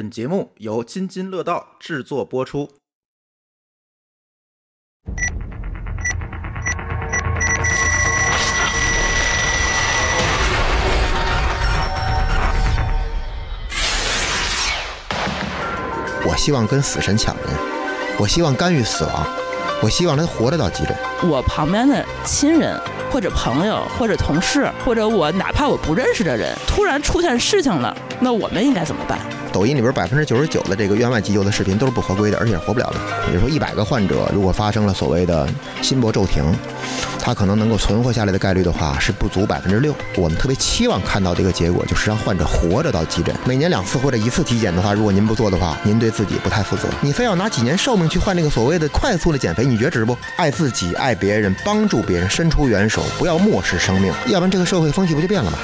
本节目由津津乐道制作播出。我希望跟死神抢人，我希望干预死亡，我希望他活着到急诊。我旁边的亲人或者朋友或者同事或者我哪怕我不认识的人，突然出现事情了，那我们应该怎么办？抖音里边百分之九十九的这个院外急救的视频都是不合规的，而且活不了的。比如说一百个患者，如果发生了所谓的心搏骤停，他可能能够存活下来的概率的话是不足百分之六。我们特别期望看到这个结果，就是让患者活着到急诊。每年两次或者一次体检的话，如果您不做的话，您对自己不太负责。你非要拿几年寿命去换这个所谓的快速的减肥，你觉得值不？爱自己，爱别人，帮助别人，伸出援手，不要漠视生命，要不然这个社会风气不就变了吗？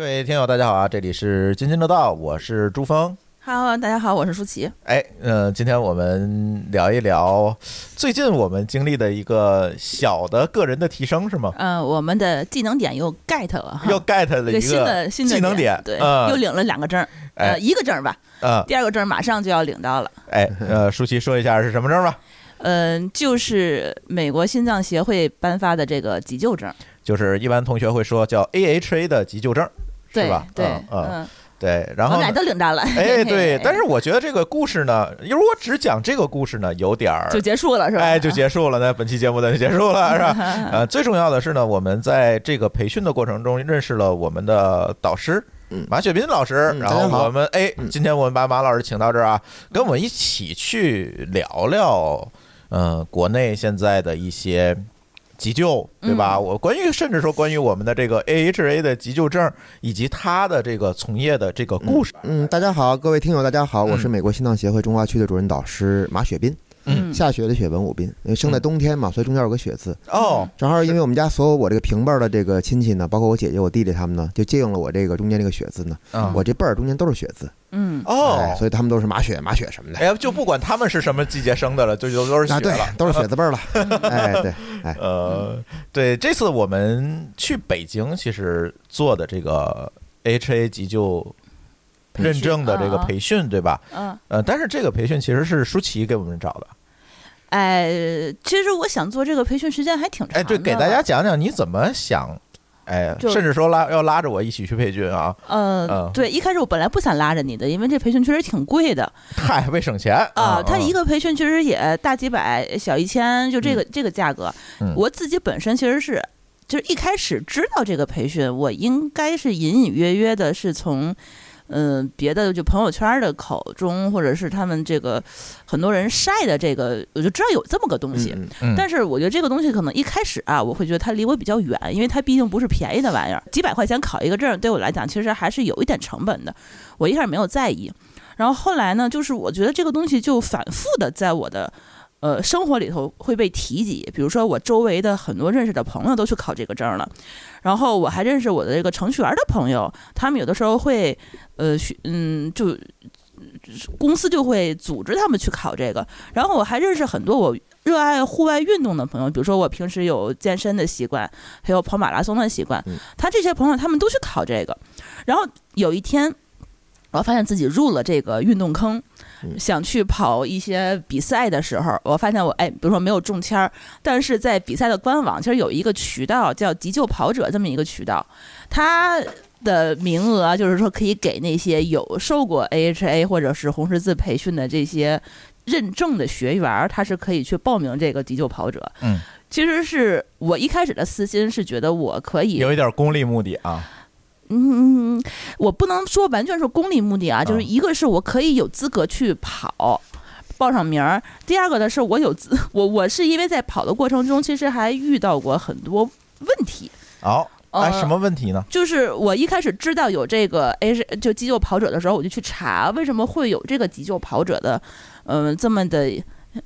各位听友，大家好啊！这里是津津乐道，我是朱峰。Hello，大家好，我是舒淇。哎，呃，今天我们聊一聊最近我们经历的一个小的个人的提升，是吗？嗯、我们的技能点又 get 了哈，又 get 了一个新的新的技能点，对，嗯又领了两个证呃，一个证儿吧，嗯，第二个证儿马上就要领到了。哎，呃，舒淇说一下是什么证吧？嗯、就是美国心脏协会颁发的这个急救证，就是一般同学会说叫 AHA 的急救证，是对吧？对，嗯嗯，嗯，对。然我俩后呢都领到了。哎，对，但是我觉得这个故事呢，如果只讲这个故事呢，有点儿就结束了是吧？哎，就结束了。那本期节目呢就结束了，是吧？呃，最重要的是呢，我们在这个培训的过程中认识了我们的导师。嗯马雪斌老师，然后嗯大家好我们哎，嗯今天我们把马老师请到这儿啊，跟我们一起去聊聊，嗯，国内现在的一些急救，对吧？嗯。我关于甚至说关于我们的这个 AHA 的急救证以及他的这个从业的这个故事，嗯，大家好，各位听友，大家好，我是嗯。美国心脏协会中华区的主任导师马雪斌，嗯。下雪的雪，文武斌，因为生在冬天嘛，所以中间有个雪字。哦，正好因为我们家所有我这个平辈儿的这个亲戚呢，包括我姐姐、我弟弟他们呢，就借用了我这个中间这个雪字呢，嗯。我这辈儿中间都是雪字，嗯，哦。哎，所以他们都是马雪、马雪什么的。哎呀，就不管他们是什么季节生的了，就就都是雪了，，都是雪字辈儿了。哎，对，哎，呃，对，这次我们去北京，其实做的这个 HA 急救认证的这个培训，对吧？嗯，呃，但是这个培训其实是舒淇给我们找的。哎，其实我想做这个培训时间还挺长的。哎，对，给大家讲讲你怎么想，哎，就甚至说拉要拉着我一起去培训啊？呃嗯，对，一开始我本来不想拉着你的，因为这培训确实挺贵的嗨，为省钱啊。它嗯一个培训确实也大几百，小一千，就这个这个价格嗯。我自己本身其实是，就是一开始知道这个培训，我应该是隐隐约约的是从。嗯，别的就朋友圈的口中，或者是他们这个很多人晒的这个，我就知道有这么个东西。嗯嗯但是我觉得这个东西可能一开始啊，我会觉得它离我比较远，因为它毕竟不是便宜的玩意儿，几百块钱考一个证，对我来讲其实还是有一点成本的。我一开始没有在意，然后后来呢，就是我觉得这个东西就反复的在我的。呃，生活里头会被提及，比如说我周围的很多认识的朋友都去考这个证了，然后我还认识我的这个程序员的朋友，他们有的时候会，呃，学嗯，就公司就会组织他们去考这个，然后我还认识很多我热爱户外运动的朋友，比如说我平时有健身的习惯，还有跑马拉松的习惯嗯。他这些朋友他们都去考这个，然后有一天，我发现自己入了这个运动坑。嗯想去跑一些比赛的时候，我发现我哎，比如说没有中签儿，但是在比赛的官网其实有一个渠道叫急救跑者这么一个渠道，它的名额就是说可以给那些有受过 AHA 或者是红十字培训的这些认证的学员儿，他是可以去报名这个急救跑者。嗯，其实是我一开始的私心是觉得我可以有一点功利目的啊。嗯，我不能说完全是功利目的啊，就是一个是我可以有资格去跑。报上名儿。第二个呢，是我有资，我我是因为在跑的过程中，其实还遇到过很多问题。好，哎，什么问题呢？就是我一开始知道有这个 H 就急救跑者的时候，我就去查为什么会有这个急救跑者的，嗯、这么的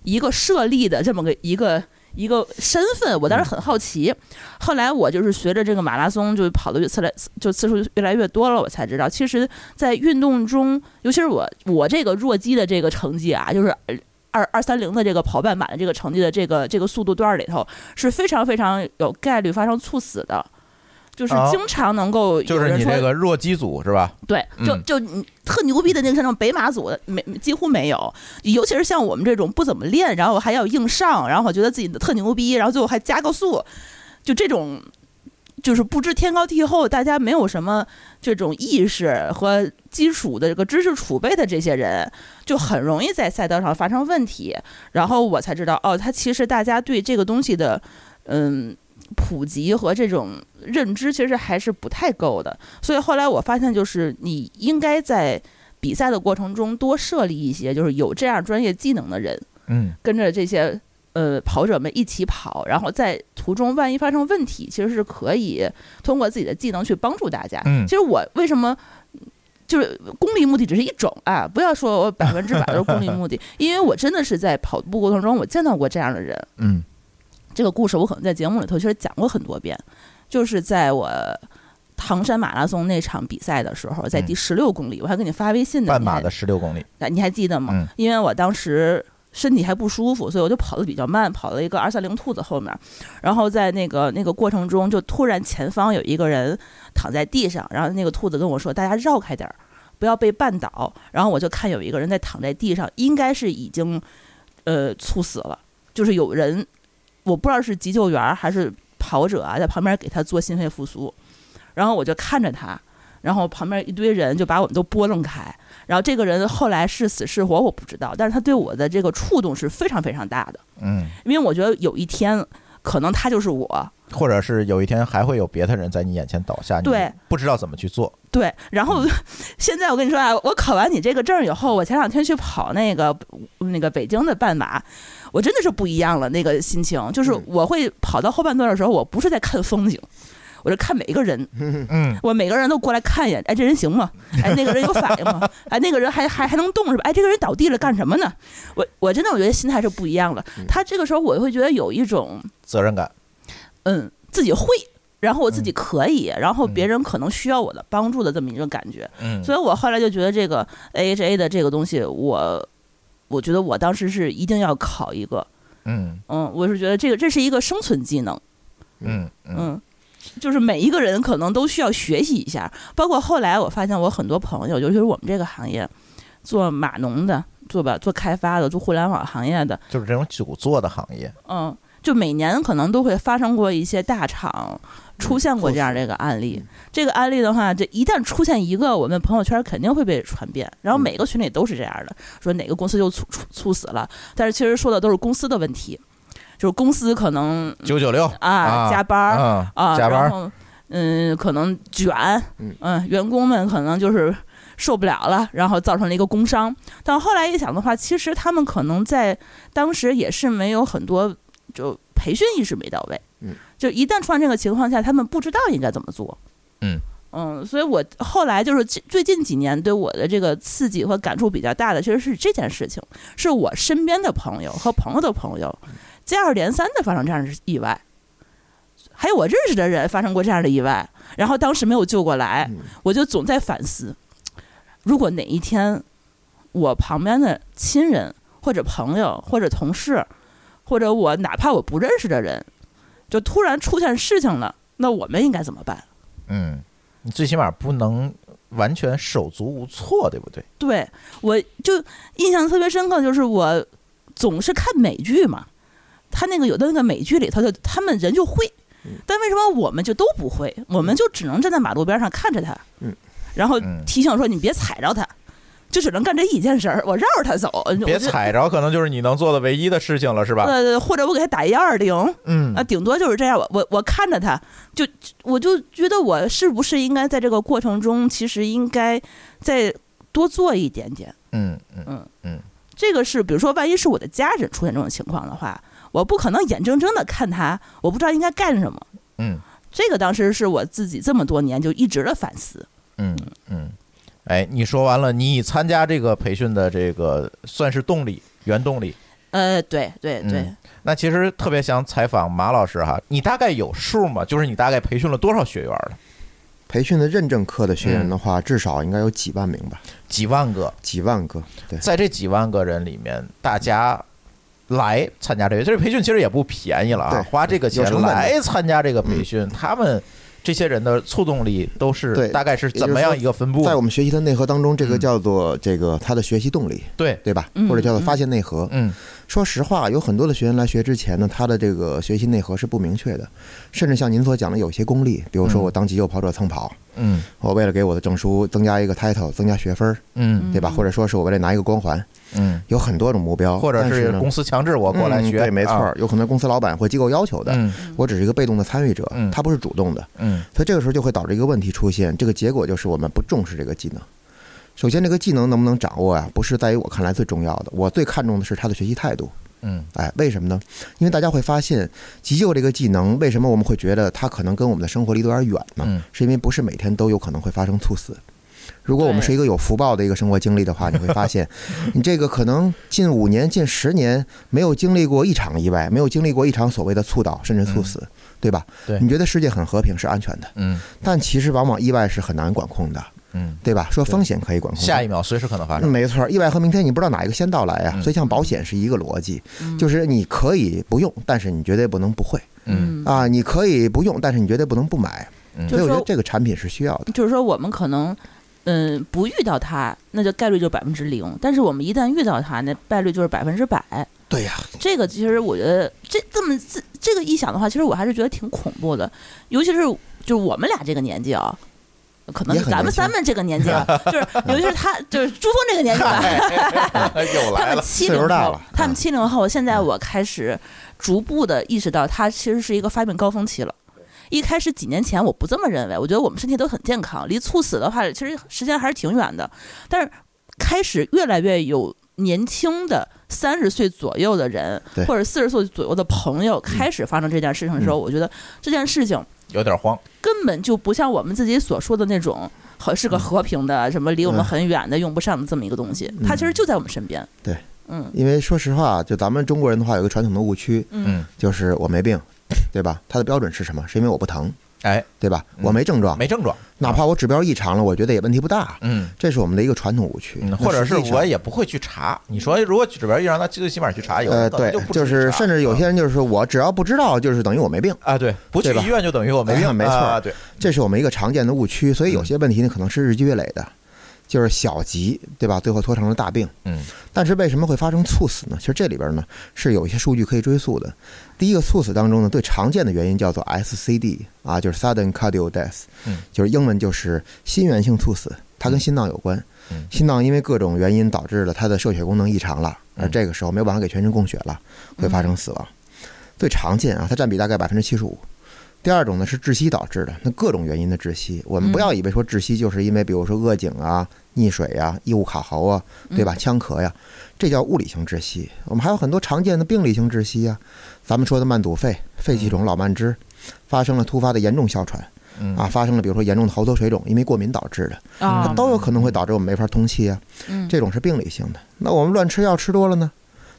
一个设立的这么个一个一个身份，我当时很好奇。后来我就是随着这个马拉松就跑的越次来就次数越来越多了，我才知道，其实，在运动中，尤其是我我这个弱鸡的这个成绩啊，就是。二二三零的这个跑半马的这个成绩的这个这个速度段里头是非常非常有概率发生猝死的，就是哦经常能够有就是你人说这个弱鸡组是吧？对，就嗯就你特牛逼的那个像北马组的没几乎没有，尤其是像我们这种不怎么练，然后还要硬上，然后我觉得自己特牛逼，然后最后还加个速，就这种。就是不知天高地厚，大家没有什么这种意识和基础的这个知识储备的这些人，就很容易在赛道上发生问题。然后我才知道，哦，他其实大家对这个东西的，嗯，普及和这种认知其实还是不太够的。所以后来我发现，就是你应该在比赛的过程中多设立一些，就是有这样专业技能的人，嗯跟着这些呃跑者们一起跑，然后在途中万一发生问题，其实是可以通过自己的技能去帮助大家。嗯其实我为什么？就是功利目的只是一种啊，不要说我百分之百都是功利目的，因为我真的是在跑步过程中我见到过这样的人，嗯这个故事我可能在节目里头其实讲过很多遍，就是在我唐山马拉松那场比赛的时候，在第十六公里，我还给你发微信呢，半马的十六公里，你还记得吗？嗯因为我当时身体还不舒服，所以我就跑得比较慢，跑了一个二三零兔子后面，然后在那个那个过程中，就突然前方有一个人躺在地上，然后那个兔子跟我说：“大家绕开点儿，不要被绊倒。”然后我就看有一个人在躺在地上，应该是已经呃猝死了，就是有人我不知道是急救员儿还是跑者啊，在旁边给他做心肺复苏，然后我就看着他。然后旁边一堆人就把我们都拨弄开，然后这个人后来是死是活我不知道，但是他对我的这个触动是非常非常大的，嗯，因为我觉得有一天可能他就是我，或者是有一天还会有别的人在你眼前倒下，你对。不知道怎么去做，对。然后 现在我跟你说啊，我考完你这个证以后，我前两天去跑那个那个北京的半马，我真的是不一样了，那个心情就是我会跑到后半段的时候，我不是在看风景。我是看每一个人，嗯我每个人都过来看一眼，哎，这人行吗？哎，那个人有反应吗？哎，那个人还还还能动是吧？哎，这个人倒地了干什么呢？我我真的我觉得心态是不一样了。他这个时候我会觉得有一种责任感，嗯自己会，然后我自己可以，然后别人可能需要我的帮助的这么一个感觉。嗯，所以我后来就觉得这个 AHA 的这个东西，我我觉得我当时是一定要考一个。嗯嗯，我是觉得这个这是一个生存技能。嗯嗯嗯，就是每一个人可能都需要学习一下。包括后来我发现，我很多朋友，尤其是我们这个行业，做码农的，做吧做开发的，做互联网行业的，就是这种久坐的行业，嗯，就每年可能都会发生过一些大厂出现过这样的一个案例。这个案例的话，这一旦出现一个，我们朋友圈肯定会被传遍，然后每个群里都是这样的，说哪个公司又猝猝猝死了，但是其实说的都是公司的问题，就是公司可能九九六啊加班儿。啊啊，加班嗯，可能卷，嗯嗯，员工们可能就是受不了了，然后造成了一个工伤。但后来一想的话，其实他们可能在当时也是没有很多就培训意识没到位，嗯，就一旦出现这个情况下，他们不知道应该怎么做，嗯。嗯，所以我后来就是最最近几年对我的这个刺激和感触比较大的，其实是这件事情，是我身边的朋友和朋友的朋友接二连三的发生这样的意外，还有我认识的人发生过这样的意外，然后当时没有救过来，我就总在反思，如果哪一天我旁边的亲人或者朋友或者同事，或者我哪怕我不认识的人，就突然出现事情了，那我们应该怎么办？嗯，你最起码不能完全手足无措，对不对？对我就印象特别深刻，就是我总是看美剧嘛，他那个有的那个美剧里头就他们人就会，但为什么我们就都不会？我们就只能站在马路边上看着他，嗯，然后嗯提醒说你别踩着他，就只能干这一件事儿，我绕着他走，别。踩着，可能就是你能做的唯一的事情了，是吧？呃，或者我给他打幺二零，嗯啊，顶多就是这样。我我我看着他，就我就觉得我是不是应该在这个过程中，其实应该再多做一点点。嗯嗯嗯嗯这个是，比如说，万一是我的家人出现这种情况的话，我不可能眼睁睁的看他，我不知道应该干什么。嗯这个当时是我自己这么多年就一直的反思。嗯嗯。哎，你说完了，你参加这个培训的这个算是动力，原动力。呃，对对对，嗯那其实特别想采访马老师哈，你大概有数吗？就是你大概培训了多少学员了？培训的认证课的学员的话，至少应该有几万名吧，几万个，几万个。对，在这几万个人里面，大家来参加这个，这个培训其实也不便宜了啊，花这个钱来参加这个培训，他们这些人的促动力都是对大概是怎么样一个分布？在我们学习的内核当中，这个嗯叫做这个他的学习动力，对，对吧？嗯或者叫做发现内核。嗯说实话，有很多的学员来学之前呢，他的这个学习内核是不明确的，甚至像您所讲的有些功利，比如说嗯。我当急救跑者蹭跑，嗯。我为了给我的证书增加一个 title，增加学分，嗯。对吧？或者说是我为了拿一个光环，嗯，有很多种目标，或者是公司强制我过来学，嗯对，没错啊儿，有很多公司老板或机构要求的，嗯。我只是一个被动的参与者嗯，他不是主动的，嗯。所以这个时候就会导致一个问题出现，这个结果就是我们不重视这个技能。首先，这个技能能不能掌握啊，不是在于我看来最重要的，我最看重的是他的学习态度。嗯哎，为什么呢？因为大家会发现，急救这个技能，为什么我们会觉得它可能跟我们的生活离得有点远呢？嗯是因为不是每天都有可能会发生猝死。如果我们是一个有福报的一个生活经历的话，你会发现，你这个可能近五年、近十年没有经历过一场意外，没有经历过一场所谓的猝倒甚至猝死，对吧？对你觉得世界很和平是安全的，嗯但其实往往意外是很难管控的，嗯，对吧？说风险可以管控，下一秒随时可能发嗯生。没错，意外和明天你不知道哪一个先到来呀、嗯所以像保险是一个逻辑，嗯就是你可以不用，但是你绝对不能不会嗯啊；你可以不用，但是你绝对不能不买。嗯所以我觉得就是说这个产品是需要的。就是说我们可能。嗯，不遇到它，那就概率就百分之零。但是我们一旦遇到它，那概率就是百分之百。对呀、这个其实我觉得，这这么这这个一想的话，其实我还是觉得挺恐怖的。尤其是就是我们俩这个年纪啊，可能咱们三们这个年纪啊，就是 尤其是他，就是朱峰这个年纪吧，他们七零后他们嗯七零后，现在我开始逐步的意识到，它其实是一个发病高峰期了。一开始几年前我不这么认为，我觉得我们身体都很健康，离猝死的话其实时间还是挺远的。但是开始越来越有年轻的三十岁左右的人，或者四十岁左右的朋友开始发生这件事情的时候，我觉得这件事情有点慌。根本就不像我们自己所说的那种和是个和平的什么离我们嗯很远的用不上的这么一个东西，嗯它其实就在我们身边。对，嗯因为说实话，就咱们中国人的话，有一个传统的误区，嗯，就是我没病，对吧？它的标准是什么？是因为我不疼，哎，对吧？嗯。我没症状，没症状，哪怕我指标异常了，我觉得也问题不大。嗯。这是我们的一个传统误区，或者是我也不会去查。你说如果指标异常，那最起码去查，有呃，对就，是甚至有些人就是说我只要不知道，就是等于我没病，啊，对，不去医院就等于我没病，哎 没错啊对，这是我们一个常见的误区。所以有嗯些问题呢，可能是日积月累的，就是小疾，对吧？最后拖成了大病。嗯但是为什么会发生猝死呢？其实这里边呢是有一些数据可以追溯的。第一个猝死当中呢，最常见的原因叫做 SCD 啊，就是 sudden cardiac death，嗯就是英文就是心源性猝死，它跟心脏有关。嗯心脏因为各种原因导致了它的射血功能异常了，而嗯这个时候没有办法给全身供血了，会发生死亡。最常见啊，它占比大概百分之七十五。第二种呢是窒息导致的，那各种原因的窒息，我们不要以为说窒息就是因为比如说恶颈啊、溺水啊、异物卡喉啊，对吧？呛咳呀，这叫物理性窒息。我们还有很多常见的病理性窒息啊，咱们说的慢阻肺、肺气肿、老慢支，发生了突发的严重哮喘嗯啊，发生了比如说严重的喉头水肿，因为过敏导致的，它啊，都有可能会导致我们没法通气啊。嗯这种是病理性的。那我们乱吃药吃多了呢，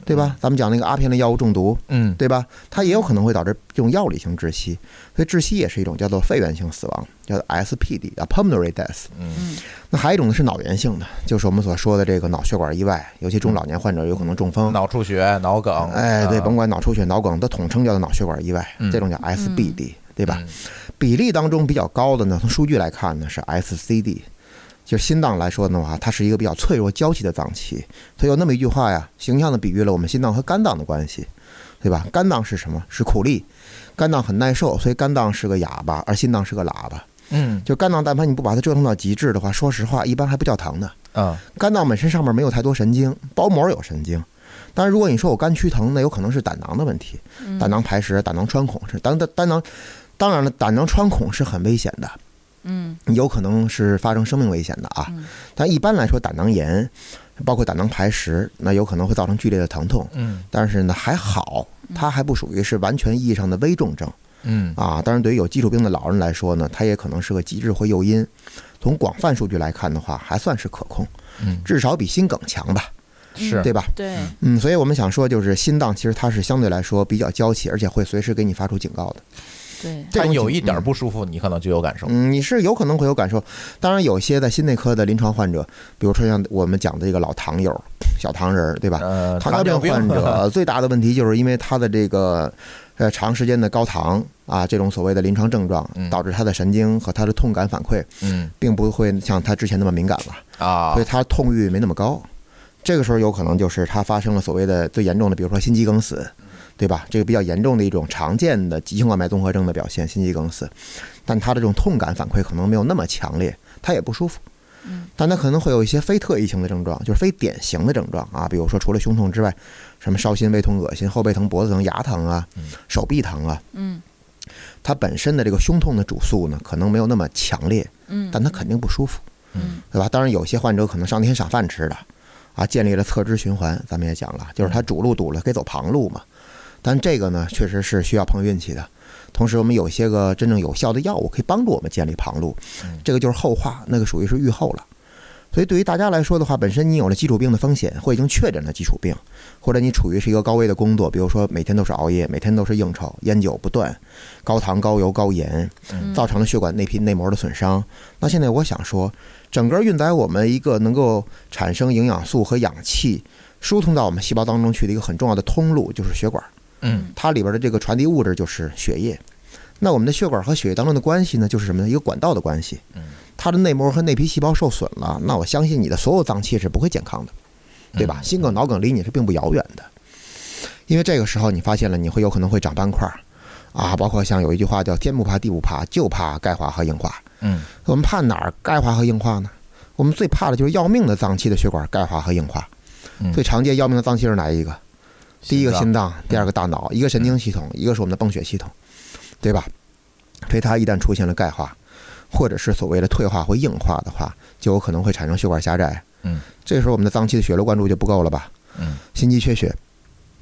对吧？咱们讲那个阿片类药物中毒，嗯对吧？它也有可能会导致这种药理性窒息，所以窒息也是一种叫做肺源性死亡，叫做 SPD 啊 pulmonary death。嗯嗯那还有一种呢是脑源性的，就是我们所说的这个脑血管意外，尤其中老年患者有可能中风。脑出血、脑梗，哎，对，啊甭管脑出血、脑梗，都统称叫做脑血管意外，嗯这种叫 SBD，对吧？嗯比例当中比较高的呢，从数据来看呢是 SCD，就心脏来说的话，它是一个比较脆弱娇气的脏器，所以有那么一句话呀，形象的比喻了我们心脏和肝脏的关系，对吧？肝脏是什么？是苦力，肝脏很耐受，所以肝脏是个哑巴，而心脏是个喇叭。嗯就肝脏，但凡你不把它折腾到极致的话，说实话，一般还不叫疼的。啊肝脏本身上面没有太多神经，包膜有神经。当然，如果你说我肝区疼，那有可能是胆囊的问题，嗯胆囊排石、胆囊穿孔是胆胆胆囊。当然了，胆囊穿孔是很危险的，嗯有可能是发生生命危险的啊嗯。但一般来说，胆囊炎，包括胆囊排石，那有可能会造成剧烈的疼痛。嗯但是呢，还好，它还不属于是完全意义上的危重症嗯啊。当然，对于有基础病的老人来说呢，它也可能是个机制或诱因。从广泛数据来看的话，还算是可控，嗯至少比心梗强吧，是对吧？对，嗯，所以我们想说，就是心脏其实它是相对来说比较娇气，而且会随时给你发出警告的。对，这种有一点嗯不舒服，你可能就有感受。嗯，你是有可能会有感受。当然，有些在心内科的临床患者，比如说像我们讲的这个老糖友，小糖人儿，对吧？呃，糖尿病病患者 最大的问题就是因为他的这个呃长时间的高糖啊，这种所谓的临床症状嗯，导致他的神经和他的痛感反馈嗯并不会像他之前那么敏感了，啊所以他痛欲没那么高。这个时候有可能就是他发生了所谓的最严重的，比如说心肌梗死，对吧？这个比较严重的一种常见的急性冠脉综合征的表现，心肌梗死，但他的这种痛感反馈可能没有那么强烈，他也不舒服。但他可能会有一些非特异性的症状，就是非典型的症状啊，比如说除了胸痛之外，什么烧心、胃痛、恶心、后背疼、脖子疼、牙疼啊、手臂疼啊，嗯它本身的这个胸痛的主诉呢，可能没有那么强烈，嗯，但他肯定不舒服，嗯对吧？当然，有些患者可能上天赏饭吃的，啊，建立了侧支循环，咱们也讲了，就是他主路堵了，可以走旁路嘛。但这个呢，确实是需要碰运气的。同时，我们有些个真正有效的药物可以帮助我们建立旁路，这个就是后话，那个属于是预后了。所以对于大家来说的话，本身你有了基础病的风险，或已经确诊了基础病，或者你处于是一个高危的工作，比如说每天都是熬夜，每天都是应酬，烟酒不断，高糖、高油、高盐，造成了血管内皮内膜的损伤。那现在我想说，整个运载我们一个能够产生营养素和氧气，疏通到我们细胞当中去的一个很重要的通路，就是血管。嗯它里边的这个传递物质就是血液。那我们的血管和血液当中的关系呢，就是什么呢？一个管道的关系。它的内膜和内皮细胞受损了，那我相信你的所有脏器是不会健康的，对吧？心梗、脑梗离你是并不遥远的，因为这个时候你发现了，你会有可能会长斑块儿啊，包括像有一句话叫“天不怕地不怕，就怕钙化和硬化”。嗯我们怕哪儿钙化和硬化呢？我们最怕的就是要命的脏器的血管钙化和硬化。嗯最常见要命的脏器是哪一个？第一个心心脏，第二个大脑，一个神经系统，一个是我们的泵血系统，对吧？所以它一旦出现了钙化，或者是所谓的退化或硬化的话，就有可能会产生血管狭窄。嗯，这时候我们的脏器的血流灌注就不够了吧？嗯，心肌缺血，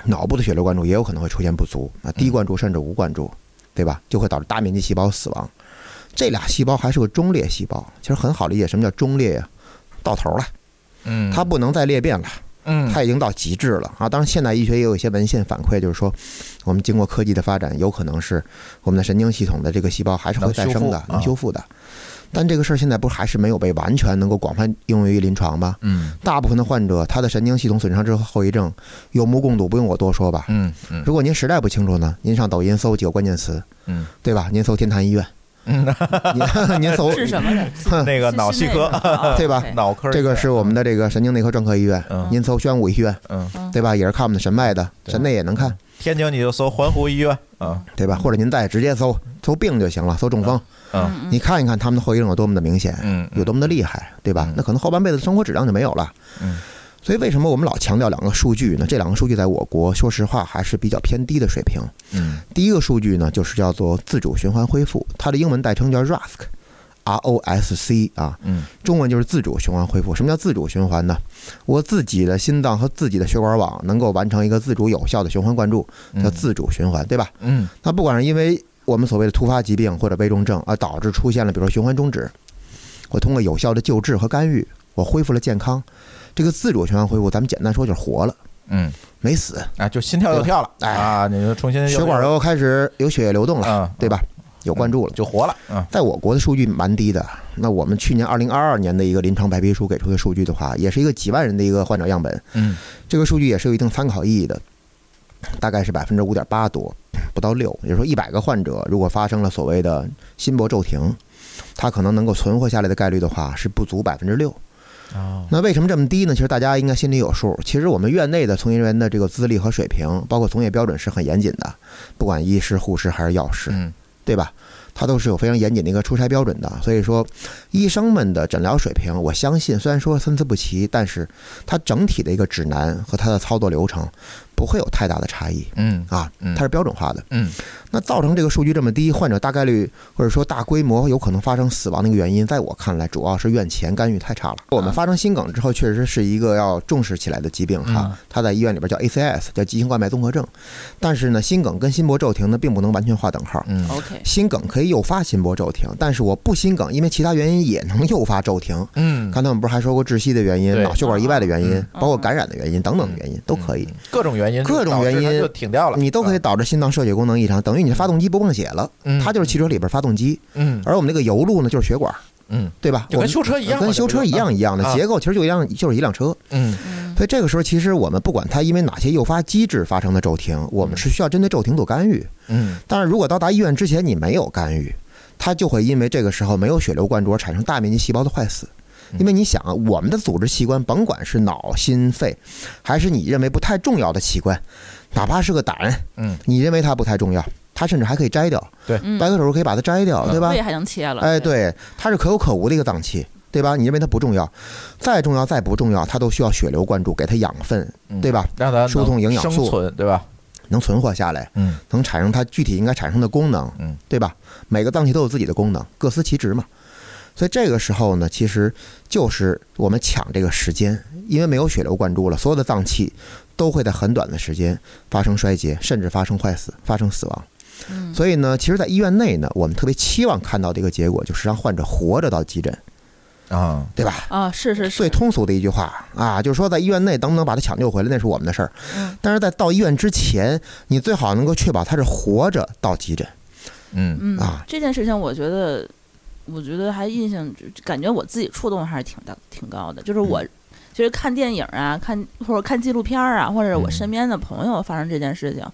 脑部的血流灌注也有可能会出现不足啊，低灌注甚至无灌注，对吧？就会导致大面积细胞死亡。这俩细胞还是个中裂细胞，其实很好理解，什么叫中裂呀？到头了，嗯它不能再裂变了。嗯它已经到极致了啊！当然，现代医学也有一些文献反馈，就是说，我们经过科技的发展，有可能是我们的神经系统的这个细胞还是会再生的，能修复的。但这个事儿现在不是还是没有被完全能够广泛应用于临床吗？嗯大部分的患者，他的神经系统损伤之后后遗症有目共睹，不用我多说吧。嗯嗯如果您实在不清楚呢，您上抖音搜几个关键词，嗯对吧？您搜天坛医院，嗯，您您搜是什么的？那个脑细科，对吧脑科这个是我们的这个神经内科专科医院嗯，您搜宣武医院，嗯，对吧？也是看我们的神脉的，神内也能看。天津你就搜环湖医院啊，对吧？或者您再直接搜搜病就行了，搜中风，嗯你看一看他们的后遗症有多么的明显，嗯有多么的厉害，对吧？那可能后半辈子生活质量就没有了。嗯，所以为什么我们老强调两个数据呢？这两个数据在我国，说实话还是比较偏低的水平。嗯第一个数据呢，就是叫做自主循环恢复，它的英文代称叫 ROSC。R O S C 啊，嗯中文就是自主循环恢复。什么叫自主循环呢？我自己的心脏和自己的血管网能够完成一个自主有效的循环灌注，叫自主循环，对吧？嗯那不管是因为我们所谓的突发疾病或者危重症而导致出现了，比如说循环终止，我通过有效的救治和干预，我恢复了健康。这个自主循环恢复，咱们简单说就是活了，嗯没死，啊，就心跳又跳了，哎啊，你就重新血管又开始有血液流动了，啊，对吧？有灌注了。就活了，嗯在我国的数据蛮低的，那我们去年二零二二年的一个临床白皮书给出的数据的话，也是一个几万人的一个患者样本，嗯这个数据也是有一定参考意义的，大概是百分之五点八多，不到六。也就是说，一百个患者如果发生了所谓的心搏骤停，他可能能够存活下来的概率的话是不足百分之六。哦那为什么这么低呢？其实大家应该心里有数。其实我们院内的从业人员的这个资历和水平，包括从业标准是很严谨的，不管医师、护士还是药师，嗯对吧？它都是有非常严谨的一个出差标准的。所以说，医生们的诊疗水平，我相信虽然说参差不齐，但是它整体的一个指南和它的操作流程不会有太大的差异嗯啊嗯，它是标准化的。嗯那造成这个数据这么低，患者大概率或者说大规模有可能发生死亡的一个原因，在我看来，主要是院前干预太差了。我们发生心梗之后，确实是一个要重视起来的疾病哈嗯，它在医院里边叫 ACS，叫急性冠脉综合症。但是呢，心梗跟心搏骤停呢，并不能完全划等号。嗯 OK，心梗可以诱发心搏骤停，但是我不心梗，因为其他原因也能诱发骤停。嗯，刚才我们不是还说过窒息的原因、脑血管意外的原因嗯，包括感染的原因等等的原因都可以。各种原因，各种原因就停掉了，你都可以导致心脏射血功能异常，等于你的发动机不泵血了。嗯，它就是汽车里边发动机，嗯。而我们那个油路呢就是血管，嗯。对吧？就跟我们修车一样，跟修车一样一样的啊。结构，其实就一辆就是一辆车。嗯。所以这个时候，其实我们不管它因为哪些诱发机制发生的骤停，我们是需要针对骤停做干预。嗯。但是如果到达医院之前你没有干预，它就会因为这个时候没有血流灌注而产生大面积细胞的坏死。因为你想啊，我们的组织器官，甭管是脑、心、肺，还是你认为不太重要的器官，哪怕是个胆，嗯，你认为它不太重要，它甚至还可以摘掉，对掰开手术可以把它摘掉，对吧？胃还能切了，哎，，对，它是可有可无的一个脏器，对吧？你认为它不重要，再重要再不重要，它都需要血流灌注，给它养分，嗯对吧？让它输送营养素存，对吧？能存活下来，嗯能产生它具体应该产生的功能，嗯，对吧？每个脏器都有自己的功能，各司其职嘛。所以这个时候呢，其实就是我们抢这个时间，因为没有血流灌注了，所有的脏器都会在很短的时间发生衰竭，甚至发生坏死、发生死亡。嗯所以呢，其实，在医院内呢，我们特别期望看到的一个结果，就是让患者活着到急诊，啊，对吧？啊，是是是，最通俗的一句话啊，就是说在医院内能不能把他抢救回来，那是我们的事儿。嗯但是在到医院之前，你最好能够确保他是活着到急诊。嗯嗯啊这件事情我觉得，我觉得还印象，感觉我自己触动还是挺大挺高的。就是我嗯其实看电影啊，看或者看纪录片儿啊，或者我嗯身边的朋友发生这件事情，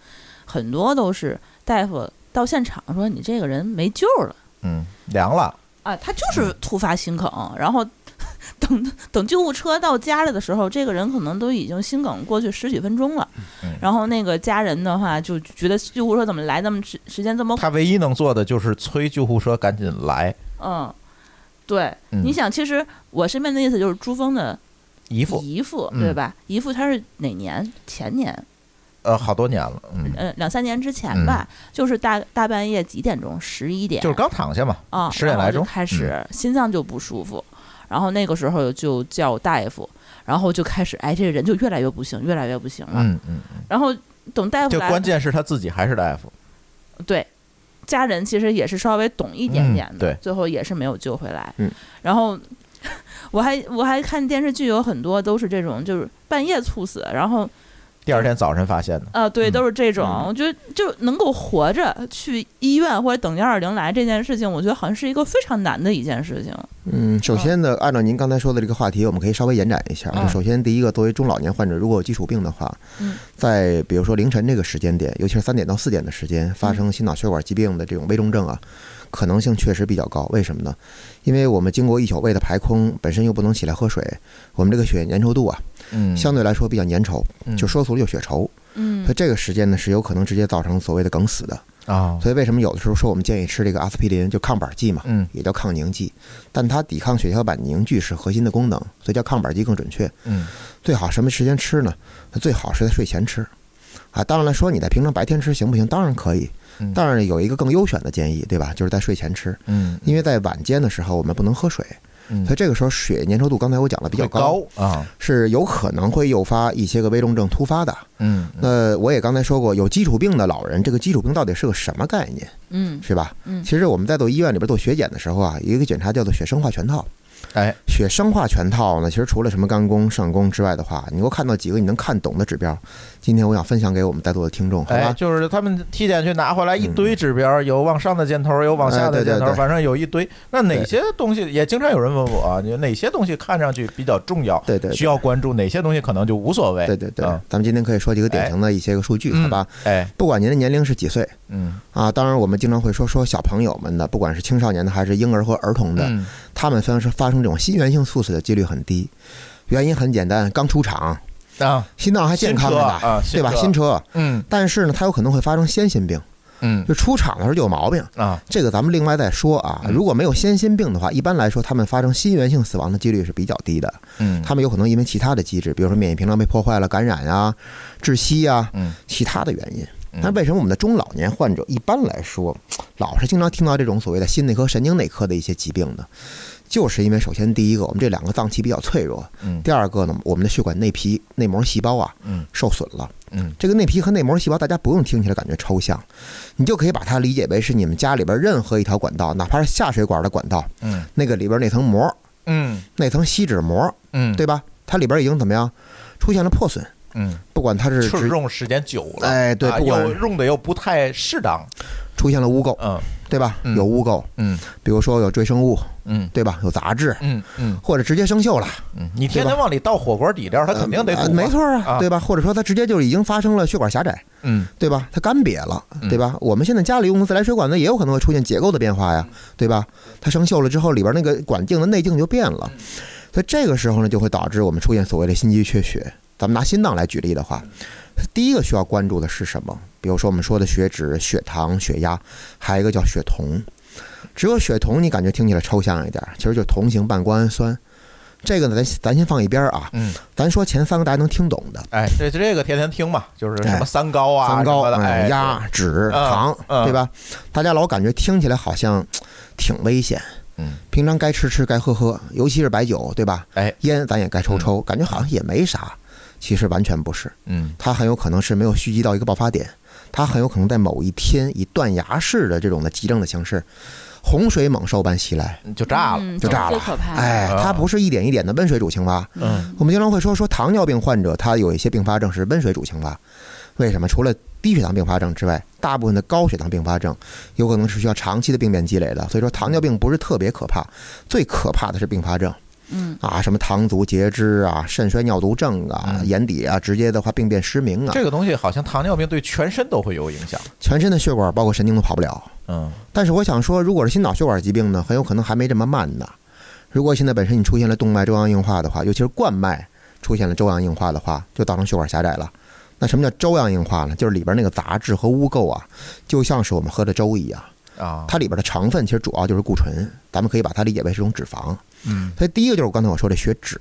很多都是大夫到现场说你这个人没救了嗯，凉了，啊，他就是突发心梗，然后。等等，救护车到家里的时候，这个人可能都已经心梗过去十几分钟了。嗯然后那个家人的话就觉得救护车怎么来那么时时间这么他唯一能做的就是催救护车赶紧来。嗯，对，嗯你想，其实我身边的意思就是朱峰的姨父，姨父，嗯对吧？姨父他是哪年？前年，呃，好多年了，嗯，呃，两三年之前吧，就是大大半夜几点钟？十一点，就是刚躺下嘛，啊，10点来钟开始心脏就不舒服，然后那个时候就叫大夫，然后就开始，哎，这个人就越来越不行，越来越不行了。嗯嗯，然后等大夫来，就关键是他自己还是大夫，对，家人其实也是稍微懂一点点的，嗯对。最后也是没有救回来。嗯，然后 我还我还看电视剧，有很多都是这种，就是半夜猝死，然后第二天早晨发现的，呃，对，嗯都是这种。嗯我觉得就能够活着去医院或者等幺二零来这件事情，我觉得好像是一个非常难的一件事情。嗯，首先呢，按照您刚才说的这个话题，我们可以稍微延展一下。首先，第一个，作为中老年患者，如果有基础病的话，嗯在比如说凌晨这个时间点，尤其是三点到四点的时间，发生心脑血管疾病的这种危重症啊，可能性确实比较高。为什么呢？因为我们经过一宿胃的排空，本身又不能起来喝水，我们这个血液粘稠度啊，嗯，相对来说比较粘稠，嗯就说俗了就血稠。嗯所以这个时间呢，是有可能直接造成所谓的梗死的。啊，所以为什么有的时候说我们建议吃这个阿司匹林，就抗板剂嘛，嗯也叫抗凝剂，但它抵抗血小板凝聚是核心的功能，所以叫抗板剂更准确。嗯最好什么时间吃呢？最好是在睡前吃。啊，当然了，说你在平常白天吃行不行？当然可以嗯，当然有一个更优选的建议，对吧？就是在睡前吃，嗯，因为在晚间的时候我们不能喝水，嗯所以这个时候血粘稠度刚才我讲的比较高啊，是有可能会诱发一些个危重症突发的。嗯那我也刚才说过，有基础病的老人，这个基础病到底是个什么概念，嗯是吧？嗯其实我们在做医院里边做血检的时候啊，有一个检查叫做血生化全套。哎，血生化全套呢，其实除了什么肝功、肾功之外的话，你给我看到几个你能看懂的指标。今天我想分享给我们在座的听众，好哎，吧？就是他们体检去拿回来一堆指标，有往上的箭头，有往下的箭头，哎对对对反正有一堆。那哪些东西也经常有人问我啊，你哪些东西看上去比较重要，对对对需要关注，哪些东西可能就无所谓。对对对，嗯咱们今天可以说几个典型的一些个数据，嗯好吧？哎，不管您的年龄是几岁嗯啊，当然我们经常会说说小朋友们的，不管是青少年的还是婴儿和儿童的，嗯他们发生发生这种心源性猝死的几率很低。原因很简单，刚出厂，啊，心脏还健康着呢，啊对吧？新车，嗯但是呢，它有可能会发生先心病，嗯就出厂的时候就有毛病。啊，这个咱们另外再说啊。嗯如果没有先心病的话，一般来说他们发生心源性死亡的几率是比较低的。嗯他们有可能因为其他的机制，比如说免疫屏障被破坏了、感染啊、窒息啊，嗯其他的原因。嗯但为什么我们的中老年患者一般来说，老是经常听到这种所谓的心内科、神经内科的一些疾病呢？就是因为首先第一个，我们这两个脏器比较脆弱；嗯。第二个呢，我们的血管内皮内膜细胞啊嗯。受损了。嗯。这个内皮和内膜细胞，大家不用听起来感觉抽象，你就可以把它理解为是你们家里边任何一条管道，哪怕是下水管的管道，嗯。那个里边那层膜，嗯。那层锡纸膜，嗯，对吧？它里边已经怎么样？出现了破损，嗯，不管它是就是用时间久了，啊哎对不管用的又不太适当，出现了污垢，嗯对吧？嗯有污垢，嗯比如说有赘生物，嗯对吧？有杂质，嗯嗯或者直接生锈了，嗯，你天天往里倒火锅底料，它肯定得呃堵啊。没错啊，啊对吧？或者说它直接就已经发生了血管狭窄，嗯对吧？它干瘪了，嗯对吧？我们现在家里用的自来水管子，也有可能会出现结构的变化呀，对吧？它生锈了之后，里边那个管径的内径就变了，所以这个时候呢，就会导致我们出现所谓的心肌缺血。咱们拿心脏来举例的话，第一个需要关注的是什么？比如说我们说的血脂、血糖、血压，还有一个叫血酮。只有血酮，你感觉听起来抽象一点，其实就是同型半胱氨酸。这个呢，咱咱先放一边儿啊，嗯，咱说前三个大家能听懂的，哎，这这个天天听嘛，就是什么哎三高啊，三高、压、脂、嗯糖，嗯对吧？大家老感觉听起来好像挺危险。嗯，平常该吃吃，该喝喝，尤其是白酒，对吧？哎，烟咱也该抽抽，感觉好像也没啥，其实完全不是。嗯它很有可能是没有蓄积到一个爆发点，它很有可能在某一天以断崖式的这种的急症的形式，洪水猛兽般袭来，就炸了。嗯就炸了最可怕。哎，啊它不是一点一点的温水煮青蛙。嗯我们经常会说说糖尿病患者他有一些并发症是温水煮青蛙，为什么？除了低血糖并发症之外，大部分的高血糖并发症有可能是需要长期的病变积累的。所以说糖尿病不是特别可怕，最可怕的是并发症嗯啊，什么糖足截肢啊、肾衰尿毒症啊、嗯眼底啊，直接的话病变失明啊，这个东西好像糖尿病对全身都会有影响。全身的血管包括神经都跑不了。嗯但是我想说，如果是心脑血管疾病呢，很有可能还没这么慢呢。如果现在本身你出现了动脉粥样硬化的话，尤其是冠脉出现了粥样硬化的话，就造成血管狭窄了。那什么叫粥样硬化呢？就是里边那个杂质和污垢啊，就像是我们喝的粥一样，啊，它里边的成分其实主要就是固醇，咱们可以把它理解为是一种脂肪。嗯所以第一个就是我刚才我说的血脂，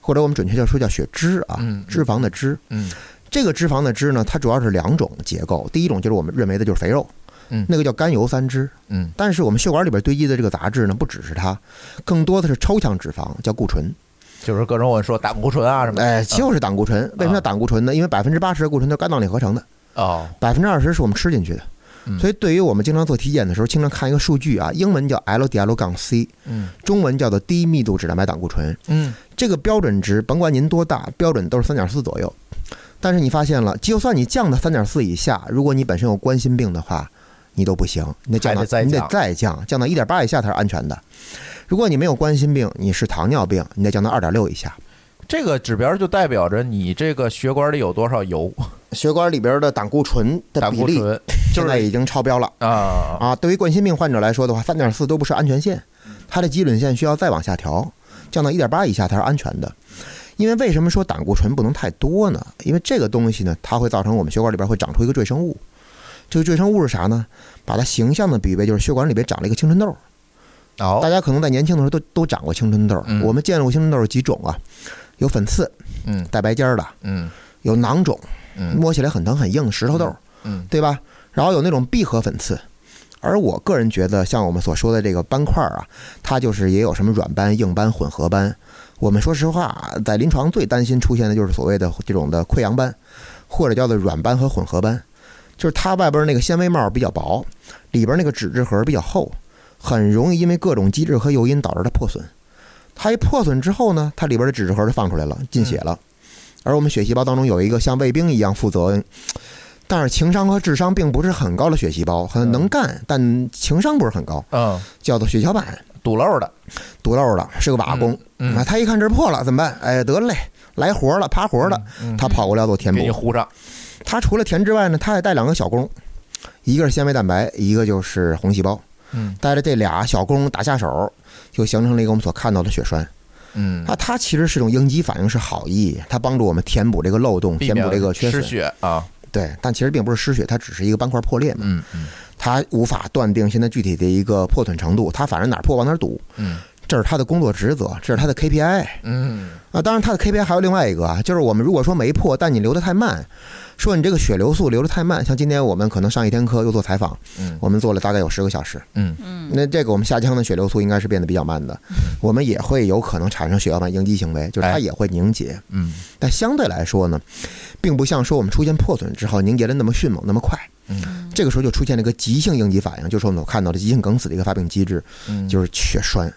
或者我们准确叫说叫血脂啊嗯，脂肪的脂。嗯这个脂肪的脂呢，它主要是两种结构，第一种就是我们认为的就是肥肉，嗯那个叫甘油三酯。嗯但是我们血管里边堆积的这个杂质呢，不只是它，更多的是抽象脂肪，叫固醇。就是各种我说胆固醇啊什么的。哎，就是胆固醇。为什么叫胆固醇呢？因为百分之八十的固醇都是肝脏里合成的，哦，百分之二十是我们吃进去的。嗯所以，对于我们经常做体检的时候，经常看一个数据啊，英文叫 LDL 杠 C，嗯中文叫做低密度脂蛋白胆固醇。嗯这个标准值，甭管您多大，标准都是三点四左右。但是你发现了，就算你降到三点四以下，如果你本身有冠心病的话，你都不行，你得降到你得再降，降到一点八以下才是安全的。如果你没有冠心病，你是糖尿病，你得降到二点六以下。这个指标就代表着你这个血管里有多少油，血管里边的胆固醇的比例胆固醇现在已经超标了啊啊！对于冠心病患者来说的话，三点四都不是安全线，它的基准线需要再往下调，降到一点八以下才是安全的。因为为什么说胆固醇不能太多呢？因为这个东西呢，它会造成我们血管里边会长出一个赘生物。这个赘生物是啥呢？把它形象的比喻为就是血管里边长了一个青春痘。大哦家可能在年轻的时候都都长过青春痘。嗯我们见过青春痘有几种啊？有粉刺嗯带白尖儿的，嗯有囊肿，嗯摸起来很疼很硬，石头痘。嗯对吧？然后有那种闭合粉刺，而我个人觉得，像我们所说的这个斑块儿啊，它就是也有什么软斑、硬斑、混合斑。我们说实话，在临床最担心出现的就是所谓的这种的溃疡斑，或者叫做软斑和混合斑，就是它外边那个纤维帽比较薄，里边那个脂质核比较厚，很容易因为各种机制和诱因导致它破损。它一破损之后呢，它里边的脂质核就放出来了，进血了。而我们血细胞当中有一个像卫兵一样负责但是情商和智商并不是很高的血细胞，很能干，但情商不是很高，嗯，叫做血小板，堵漏的，堵漏的，是个瓦工。嗯啊，他一看这破了怎么办？哎，得嘞，来活了，爬活了，嗯他跑过来要做填补。给你糊上，他除了填之外呢，他还带两个小工，一个是纤维蛋白，一个就是红细胞。嗯带着这俩小工打下手，就形成了一个我们所看到的血栓。嗯，啊，它其实是种应激反应，是好意，它帮助我们填补这个漏洞，填补这个缺失损。血啊，对，但其实并不是失血，它只是一个斑块破裂嘛。嗯嗯它无法断定现在具体的一个破损程度，它反正哪儿破往哪儿堵，嗯这是它的工作职责，这是它的 KPI 嗯啊。当然，它的 KPI 还有另外一个啊，就是我们如果说没破，但你流得太慢，说你这个血流速流得太慢，像今天我们可能上一天课又做采访，嗯我们做了大概有十个小时，嗯嗯那这个我们下腔的血流速应该是变得比较慢的，我们也会有可能产生血小板应激行为，就是它哎也会凝结，嗯但相对来说呢，并不像说我们出现破损之后凝结的那么迅猛那么快。嗯这个时候就出现了一个急性应激反应，就是我们所看到的急性梗死的一个发病机制，嗯，就是血栓。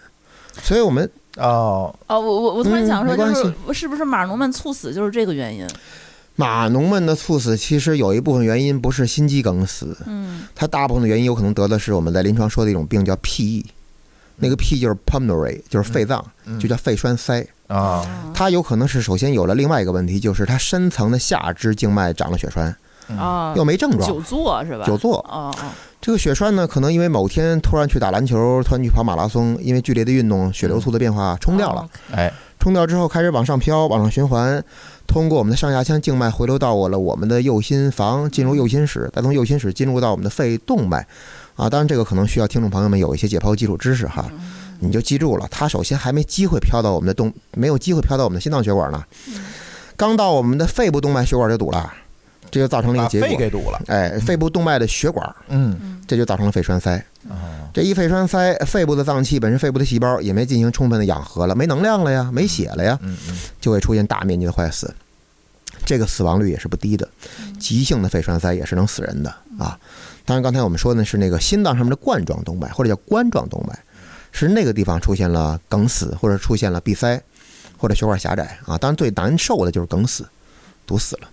所以我们哦，哦，我我我突然嗯想说，就是是不是码农们猝死就是这个原因？码农们的猝死其实有一部分原因不是心肌梗死，嗯它大部分的原因有可能得的是我们在临床说的一种病叫 PE，那个 P 就是 pulmonary，就是肺脏，嗯就叫肺栓塞。啊，它有可能是首先有了另外一个问题，就是它深层的下肢静脉长了血栓，啊，又没症状久，坐是吧？久坐。哦哦，这个血栓呢，可能因为某天突然去打篮球，突然去跑马拉松，因为剧烈的运动，血流速的变化冲掉了。哦哎，冲掉之后开始往上飘，往上循环，通过我们的上下腔静脉回流到我了我们的右心房，进入右心室，再从右心室进入到我们的肺动脉。啊，当然这个可能需要听众朋友们有一些解剖基础知识哈，你就记住了，它首先还没机会飘到我们的动，没有机会飘到我们的心脏血管呢，刚到我们的肺部动脉血管就堵了，这就造成了一个结果，肺给堵了。哎，肺部动脉的血管，嗯，这就造成了肺栓塞。哦，这一肺栓塞，肺部的脏器本身肺部的细胞也没进行充分的养合了，没能量了呀，没血了呀，嗯嗯就会出现大面积的坏死。这个死亡率也是不低的，急性的肺栓塞也是能死人的啊。当然，刚才我们说的是那个心脏上面的冠状动脉或者叫冠状动脉，是那个地方出现了梗死或者出现了闭塞或者血管狭窄啊。当然，最难受的就是梗死，堵死了。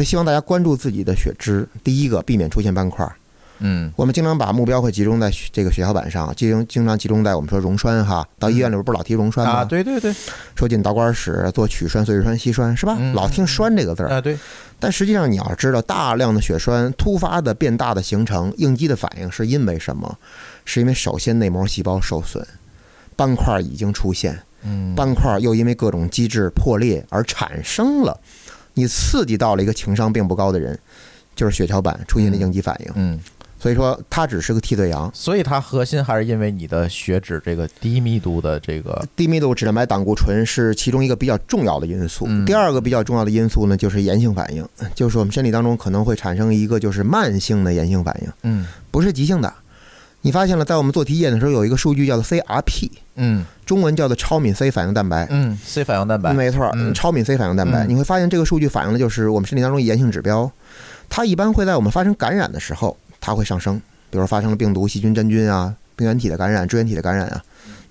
所以希望大家关注自己的血脂，第一个避免出现斑块儿。嗯我们经常把目标会集中在血这个血小板上，经经常集中在我们说溶栓哈。到医院里边不是老提溶栓吗？啊，对对对，说进导管室做取栓、碎石栓、吸栓是吧？嗯老听“栓”这个字儿，啊对，但实际上你要知道，大量的血栓突发的变大的形成，应激的反应是因为什么？是因为首先内膜细胞受损，斑块已经出现，嗯斑块又因为各种机制破裂而产生了。你刺激到了一个情商并不高的人，就是血小板出现了应激反应。嗯，所以说，它只是个替罪羊。所以它核心还是因为你的血脂这个低密度的这个，低密度脂蛋白胆固醇是其中一个比较重要的因素。嗯第二个比较重要的因素呢，就是炎性反应，就是我们身体当中可能会产生一个就是慢性的炎性反应，嗯不是急性的。你发现了，在我们做体检的时候有一个数据叫做 CRP，嗯。中文叫做超敏 C 反应蛋白。嗯，C 反应蛋白，没错，嗯。超敏 C 反应蛋白，嗯。你会发现这个数据反映的就是我们身体当中炎性指标，它一般会在我们发生感染的时候，它会上升，比如说发生了病毒、细菌、真菌啊、病原体的感染、支原体的感染啊，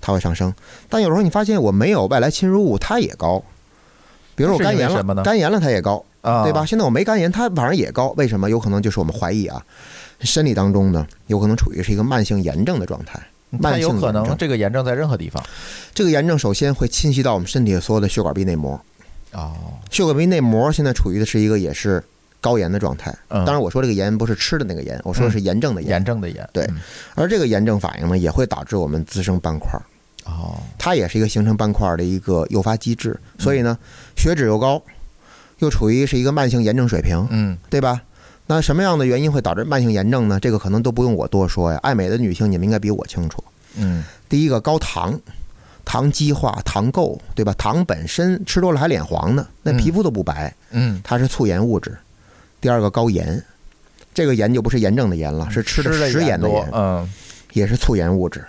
它会上升。但有时候你发现我没有外来侵入物，它也高，比如说我肝炎了，肝炎了它也高，啊，对吧？？现在我没肝炎，它反而也高，为什么？有可能就是我们怀疑啊，身体当中呢有可能处于是一个慢性炎症的状态。它慢有可能这个炎症在任何地方。这个炎症首先会侵袭到我们身体的所有的血管壁内膜，哦，血管壁内膜现在处于的是一个也是高炎的状态。嗯当然，我说这个炎不是吃的那个炎，我说的是炎症的炎。炎症的炎，对嗯而这个炎症反应呢，也会导致我们滋生斑块儿，哦，它也是一个形成斑块儿的一个诱发机制。所以呢，血脂又高，又处于是一个慢性炎症水平，嗯对吧？那什么样的原因会导致慢性炎症呢？这个可能都不用我多说呀。爱美的女性，你们应该比我清楚。嗯第一个高糖，糖基化、糖垢，对吧？糖本身吃多了还脸黄呢，那嗯皮肤都不白。嗯，它是促炎物质。第二个高盐，这个盐就不是炎症的盐了，是吃的食盐的盐，嗯也是促炎物质。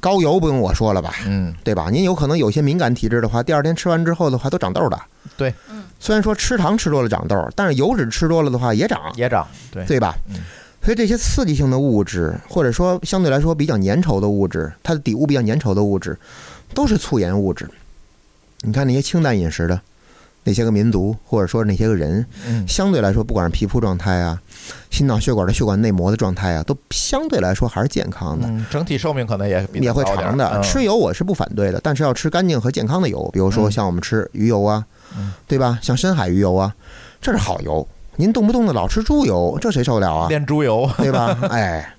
高油不用我说了吧，嗯对吧？您有可能有些敏感体质的话，第二天吃完之后的话都长痘的。对，虽然说吃糖吃多了长痘，但是油脂吃多了的话也长，也长，对，对吧？嗯？所以这些刺激性的物质，或者说相对来说比较粘稠的物质，它的底物比较粘稠的物质，都是促炎物质。你看那些清淡饮食的那些个民族，或者说那些个人，嗯。相对来说，不管是皮肤状态啊、心脑血管的血管内膜的状态啊，都相对来说还是健康的，嗯，整体寿命可能也比也会长的。嗯。吃油我是不反对的，但是要吃干净和健康的油，比如说嗯。像我们吃鱼油啊，嗯对吧？像深海鱼油啊，这是好油。您动不动的老吃猪油，这谁受得了啊？炼猪油，对吧？哎，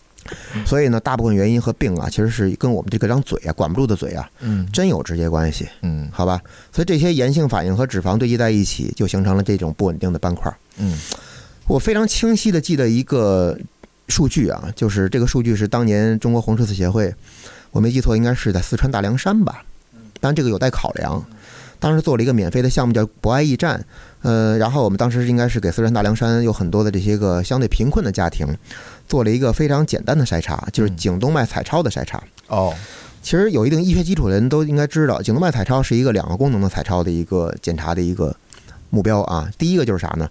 所以呢，大部分原因和病啊，其实是跟我们这个张嘴啊，管不住的嘴啊，嗯真有直接关系，嗯好吧？所以这些炎性反应和脂肪堆积在一起，就形成了这种不稳定的斑块。嗯我非常清晰的记得一个数据啊，就是这个数据是当年中国红十字协会，我没记错，应该是在四川大凉山吧，当然这个有待考量。当时做了一个免费的项目叫博爱驿站，呃，然后我们当时应该是给四川大凉山有很多的这些个相对贫困的家庭，做了一个非常简单的筛查，就是嗯颈动脉彩超的筛查。哦其实有一定医学基础的人都应该知道，颈动脉彩超是一个两个功能的彩超的一个检查的一个目标啊。第一个就是啥呢？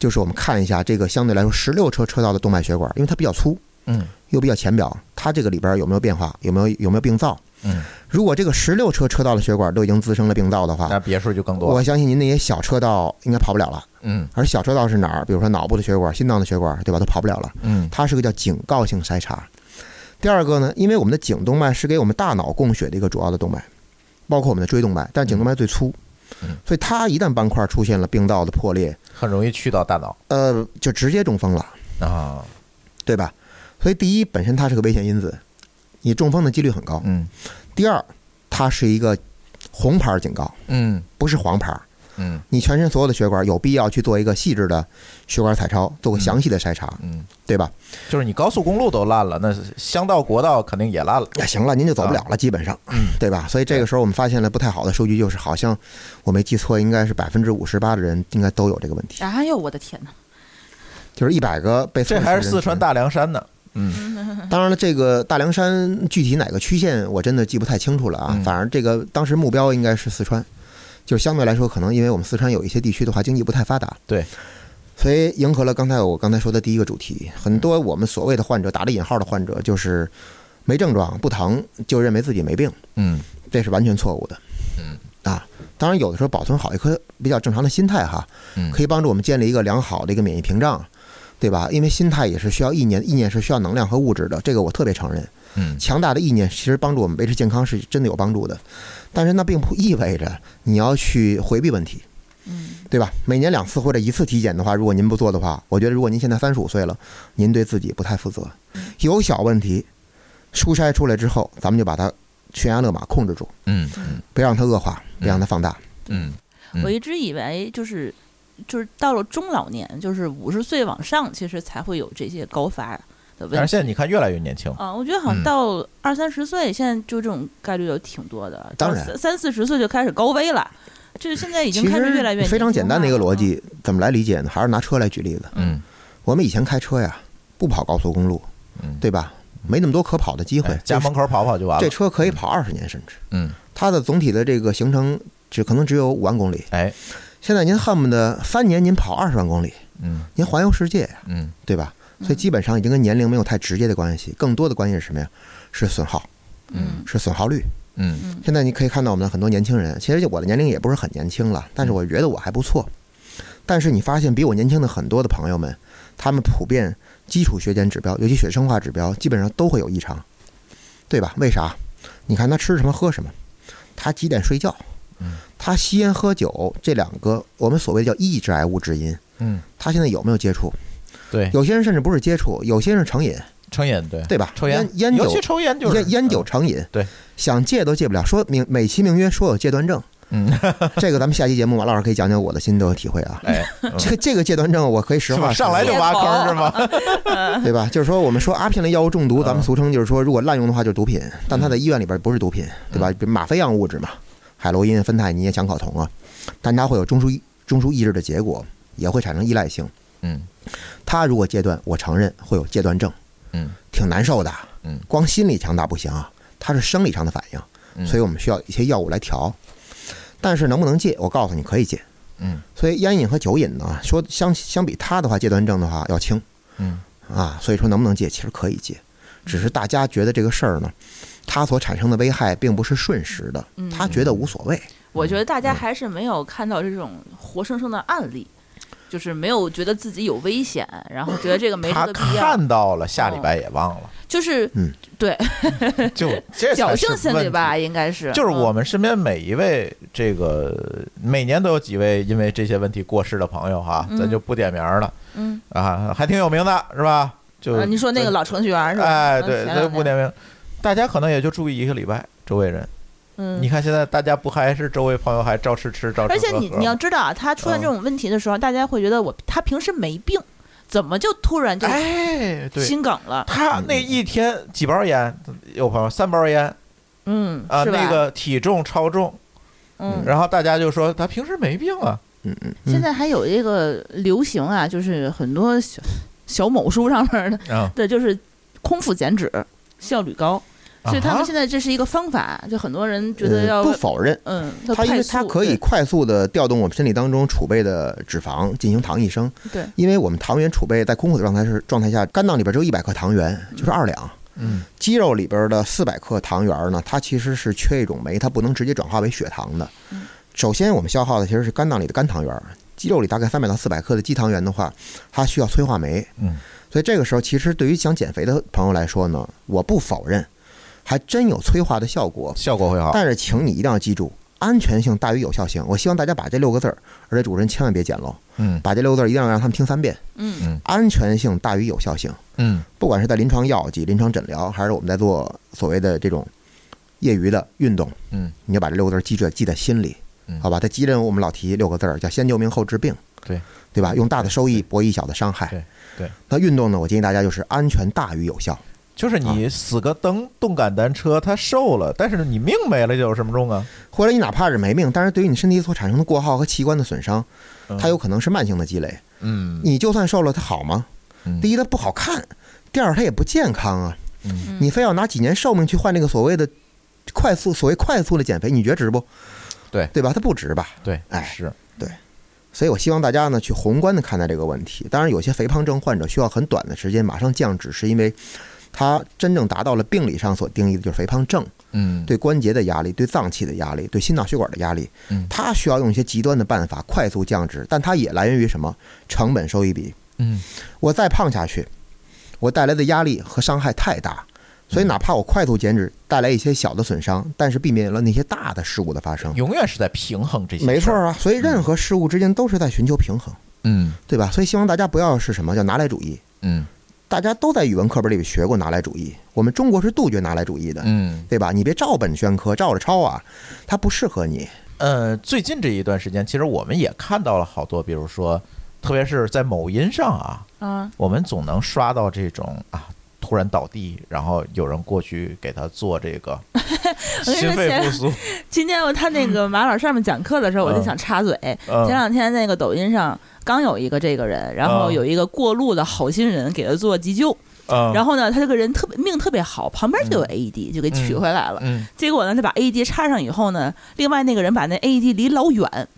就是我们看一下这个相对来说十六车车道的动脉血管，因为它比较粗，嗯又比较浅表，它这个里边有没有变化，有没有有没有病灶？嗯，如果这个十六车车道的血管都已经滋生了病灶的话，那别墅就更多了。我相信您那些小车道应该跑不了了。嗯而小车道是哪儿？比如说脑部的血管、心脏的血管，对吧？都跑不了了。嗯它是个叫警告性筛查。第二个呢，因为我们的颈动脉是给我们大脑供血的一个主要的动脉，包括我们的椎动脉，但是颈动脉最粗嗯，所以它一旦斑块出现了病灶的破裂，很容易去到大脑呃，就直接中风了，啊。对吧？所以第一，本身它是个危险因子，你中风的几率很高。嗯第二，它是一个红牌警告，嗯不是黄牌。嗯你全身所有的血管有必要去做一个细致的血管彩超，做个详细的筛查，嗯，对吧？就是你高速公路都烂了，那乡道国道肯定也烂了。那行了，您就走不了了，基本上，啊嗯对吧？所以这个时候我们发现了不太好的数据，就是好像我没记错，应该是百分之五十八的人应该都有这个问题，哎呦我的天哪！就是一百个被这还是四川大。大凉山呢。嗯当然了，这个大凉山具体哪个区县我真的记不太清楚了啊。嗯反正这个当时目标应该是四川，就相对来说，可能因为我们四川有一些地区的话经济不太发达，对，所以迎合了刚才我刚才说的第一个主题。很多我们所谓的患者，打了引号的患者，就是没症状不疼就认为自己没病，嗯这是完全错误的。嗯啊，当然有的时候保存好一颗比较正常的心态哈，嗯，可以帮助我们建立一个良好的一个免疫屏障，对吧？因为心态也是需要意念，意念是需要能量和物质的，这个我特别承认。嗯强大的意念其实帮助我们维持健康是真的有帮助的，但是那并不意味着你要去回避问题，嗯，对吧？每年两次或者一次体检的话，如果您不做的话，我觉得如果您现在三十五岁了，您对自己不太负责。有小问题，初筛出来之后，咱们就把它悬崖勒马控制住，嗯别让它恶化，别让它放大。嗯嗯我一直以为就是就是到了中老年，就是五十岁往上，其实才会有这些高发的问题。但是现在你看越来越年轻。啊，我觉得好嗯像到二三十岁，现在就这种概率有挺多的。当然三三四十岁就开始高危了，就是现在已经开始越来越实非常简单的一个逻。辑，怎么来理解呢？还是拿车来举例子。嗯我们以前开车呀，不跑高速公路，嗯，对吧？没那么多可跑的机会哎，家门口跑跑就完了。这车可以跑二十年甚至。嗯，它的总体的这个行程只可能只有五万公里。哎，现在您恨不得三年您跑二十万公里，嗯您环游世界呀，嗯对吧？所以基本上已经跟年龄没有太直接的关系，更多的关系是什么呀？是损耗，嗯是损耗率。嗯嗯现在你可以看到我们的很多年轻人，其实我的年龄也不是很年轻了，但是我觉得我还不错。但是你发现比我年轻的很多的朋友们，他们普遍基础血检指标，尤其血生化指标，基本上都会有异常，对吧？为啥？你看他吃什么喝什么，他几点睡觉嗯，他吸烟喝酒这两个我们所谓叫易致癌物质因，嗯，他现在有没有接触？对，有些人甚至不是接触，有些人是成瘾，成瘾对。对吧？抽烟。烟烟酒尤其抽烟就是烟烟酒成瘾，对，想戒都戒不了，说明美其名曰说有戒断症，嗯，这个咱们下期节目马老师可以讲讲我的心得和体会啊。哎，这个这个戒断症，我可以实话上来就挖坑是吗？对吧？就是说，我们说阿片类药物中毒，咱们嗯俗称就是说，如果滥用的话就是毒品，但它在医院里边不是毒品，对吧？比如吗啡样物质嘛，海洛因、芬太尼、羟考酮啊，但它会有中枢中枢抑制的结果，也会产生依赖性。嗯它如果戒断，我承认会有戒断症，嗯挺难受的。嗯，光心理强大不行啊，它是生理上的反应。嗯，所以我们需要一些药物来调。但是能不能戒？我告诉你，可以戒。嗯所以烟瘾和酒瘾呢，说相相比它的话，戒断症的话要轻嗯啊。所以说能不能戒，其实可以戒，只是大家觉得这个事儿呢，它所产生的危害并不是瞬时的，嗯。他觉得无所谓。我觉得大家嗯。还是没有看到这种活生生的案例，就是没有觉得自己有危险，然后觉得这个没他看到了，下礼拜也忘了，就是嗯。对。就 这侥幸心理吧，应该是。就是我嗯。们身边每一位这个每年都有几位因为这些问题过世的朋友哈，嗯。咱就不点名了。嗯。啊，还挺有名的是吧？就啊，你说那个老程序员是吧？哎，嗯对，咱不点名，大家可能也就注意一个礼拜，周围人。嗯，你看现在大家不还是周围朋友还照吃吃，照吃而且你你要知道啊，他出现这种问题的时候，大家会觉得我他平时没病，怎么就突然就哎，对，心梗了？他那一天几包烟，有朋友三包烟。嗯，啊，那个体重超重，嗯，然后大家就说他平时没病啊，嗯嗯，现在还有一个流行啊，就是很多小小某书上面的啊。的，就是空腹减脂效率高。所以他们现在这是一个方法，就很多人觉得呃要不否认。嗯，它因为它可以快速的调动我们身体当中储备的脂肪进行糖异生，对因为我们糖原储备在空腹的状态是状态下，肝脏里边只有一百克糖原，就是二两。嗯肌肉里边的四百克糖原呢，它其实是缺一种酶，它不能直接转化为血糖的。首先，我们消耗的其实是肝脏里的肝糖原，肌肉里大概三百到四百克的肌糖原的话，它需要催化酶。嗯，所以这个时候，其实对于想减肥的朋友来说呢，我不否认，还真有催化的效果。效果会好。但是，请你一定要记住，安全性大于有效性。我希望大家把这六个字儿，而且主持人千万别捡漏，嗯把这六个字儿一定要让他们听三遍。嗯安全性大于有效性。嗯不管是在临床药剂、临床诊疗，还是我们在做所谓的这种业余的运动，嗯，你要把这六个字儿记着，记在心里嗯，好吧？在急诊我们老提六个字儿，叫先救命后治病，对对吧？用大的收益博弈小的伤害。对对。那运动呢？我建议大家就是安全大于有效。就是你死个蹬动感单车，它瘦了，但是你命没了，就有什么用啊？或者你哪怕是没命，但是对于你身体所产生的过耗和器官的损伤，它有可能是慢性的积累。嗯你就算瘦了，它好吗？嗯第一，它不好看；第二，它也不健康啊。嗯你非要拿几年寿命去换那个所谓的快速、所谓快速的减肥，你觉得值不？对对吧？它不值吧？对，哎是所以我希望大家呢去宏观的看待这个问题。当然，有些肥胖症患者需要很短的时间马上降脂，是因为他真正达到了病理上所定义的就是肥胖症，嗯对关节的压力、对脏器的压力、对心脑血管的压力嗯，他需要用一些极端的办法快速降脂，但它也来源于什么？成本收益比。嗯我再胖下去，我带来的压力和伤害太大，所以哪怕我快速减脂，带来一些小的损伤，但是避免了那些大的事故的发生。永远是在平衡这些。没错，啊，所以任何事物之间都是在寻求平衡，嗯对吧？所以希望大家不要是什么叫拿来主义。嗯大家都在语文课本里学过拿来主义，我们中国是杜绝拿来主义的，嗯对吧？你别照本宣科，照着抄啊，它不适合你。呃，最近这一段时间，其实我们也看到了好多，比如说，特别是在某音上啊，啊，我们总能刷到这种啊。突然倒地，然后有人过去给他做这个 跟你说心肺前复苏。今天我他那个马老师上面讲课的时候，我就想插嘴。嗯前两天那个抖音上刚有一个这个人，然后嗯有一个过路的好心人给他做急救，嗯，然后呢，他这个人特别命特别好，旁边就有 AED，就给取回来了。嗯结果呢，他把 AED 插上以后呢，另外那个人把那 AED 离老远。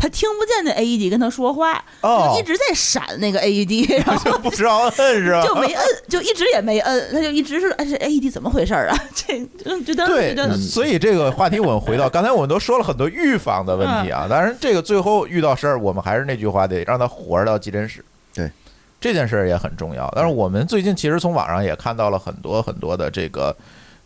他听不见那 AED 跟他说话，哦就一直在闪那个 AED，然后就不知道摁是吧？就没摁，就一直也没摁，他就一直是哎这 AED 怎么回事儿啊？这就就当时对觉得，所以这个话题我们回到刚才我们都说了很多预防的问题啊，当然这个最后遇到事儿，我们还是那句话，得让他活着到急诊室。对，这件事儿也很重要。但是我们最近其实从网上也看到了很多很多的这个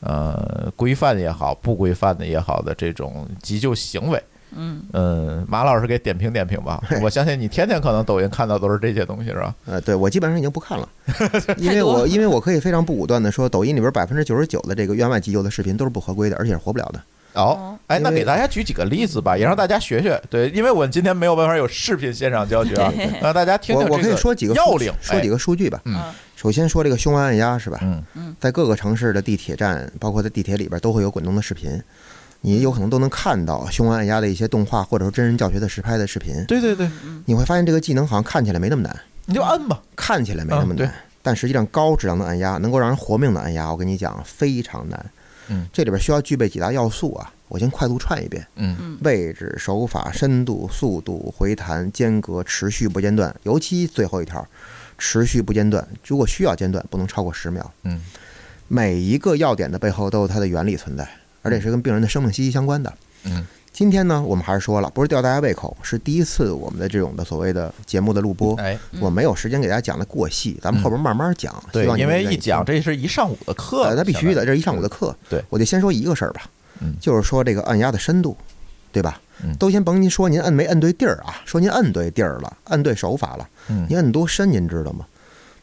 呃规范也好，不规范的也好的这种急救行为。嗯，嗯，马老师给点评点评吧。我相信你天天可能抖音看到都是这些东西，是吧？呃，对我基本上已经不看了，因为我因为我可以非常不武断的说，抖音里边百分之九十九的这个院外急救的视频都是不合规的，而且是活不了的。哦，哎，那给大家举几个例子吧，也让大家学学。对，因为我们今天没有办法有视频现场教学啊，让大家听听我我可以说几个要领，说几个，数据吧。嗯首先说这个胸外按压是吧？嗯嗯在各个城市的地铁站，包括在地铁里边都会有滚动的视频，你有可能都能看到胸外按压的一些动画或者说真人教学的实拍的视频。对对对，你会发现这个技能好像看起来没那么难，你就按吧。看起来没那么嗯对难，但实际上高质量的按压能够让人活命的按压，我跟你讲非常难。嗯，这里边需要具备几大要素啊，我先快速串一遍：嗯位置、手法、深度、速度、回弹、间隔、持续不间断，尤其最后一条，持续不间断。如果需要间断，不能超过十秒。嗯每一个要点的背后都有它的原理存在，而且是跟病人的生命息息相关的。嗯今天呢，我们还是说了，不是吊大家胃口，是第一次我们的这种的所谓的节目的录播，哎，我没有时间给大家讲的过细，咱们后边慢慢讲。对希望，你因为一讲这是一上午的课呃，，那必须的，这是一上午的课。对我就先说一个事儿吧，嗯就是说这个按压的深度，对吧？嗯都先甭您说您摁没摁对地儿啊，说您摁对地儿了，摁对手法了，您摁多深您知道吗？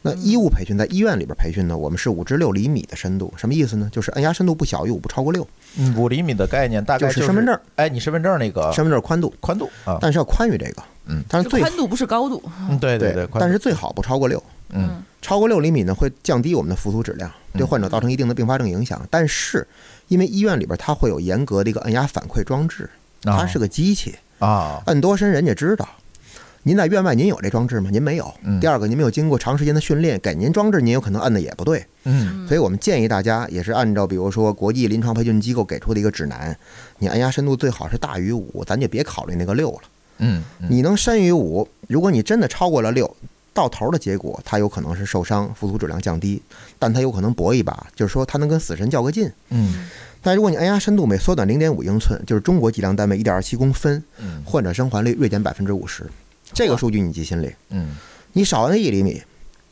那医务培训在医院里边培训呢，我们是五至六厘米的深度，什么意思呢？就是按压深度不小于五不超过六，嗯五厘米的概念大概就是身份证，哎，你身份证那个身份证宽度，宽度啊，但是要宽于这个，嗯，但是最宽度不是高度。嗯对对对，但是最好不超过六，嗯超过六厘米呢，会降低我们的复苏质量，对患者造成一定的并发症影响。但是，因为医院里边它会有严格的一个按压反馈装置，它是个机器，啊，摁多深人家知道。您在院外您有这装置吗？您没有。嗯第二个，您没有经过长时间的训练，给您装置，您有可能摁的也不对。嗯所以我们建议大家也是按照比如说国际临床培训机构给出的一个指南，你按压深度最好是大于五，咱就别考虑那个六了。嗯嗯你能深于五，如果你真的超过了六，到头的结果它有可能是受伤，复苏质量降低，但它有可能搏一把，就是说它能跟死神较个劲。嗯但如果你按压深度每缩短零点五英寸，就是中国计量单位一点二七公分，嗯患者生还率锐减百分之五十，这个数据你记心里。嗯，你少摁一厘米，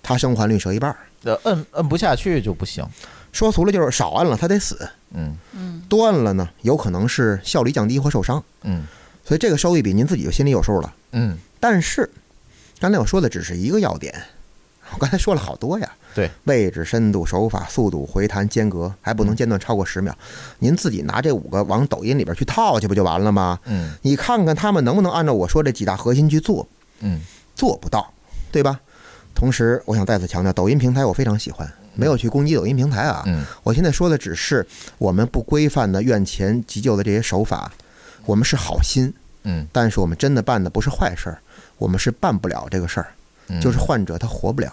它生还率折一半儿。这摁摁不下去就不行。说俗了就是少摁了它得死，嗯嗯多摁了呢有可能是效率降低或受伤。嗯所以这个收益比您自己就心里有数了。嗯，但是，刚才我说的只是一个要点，我刚才说了好多呀。对，位置、深度、手法、速度、回弹、间隔，还不能间断超过十秒。您自己拿这五个往抖音里边去套去，不就完了吗？嗯。你看看他们能不能按照我说这几大核心去做，嗯。做不到，对吧？同时，我想再次强调，抖音平台我非常喜欢，没有去攻击抖音平台啊。嗯。我现在说的只是我们不规范的院前急救的这些手法，我们是好心，嗯。但是我们真的办的不是坏事儿，我们是办不了这个事儿，嗯，就是患者他活不了，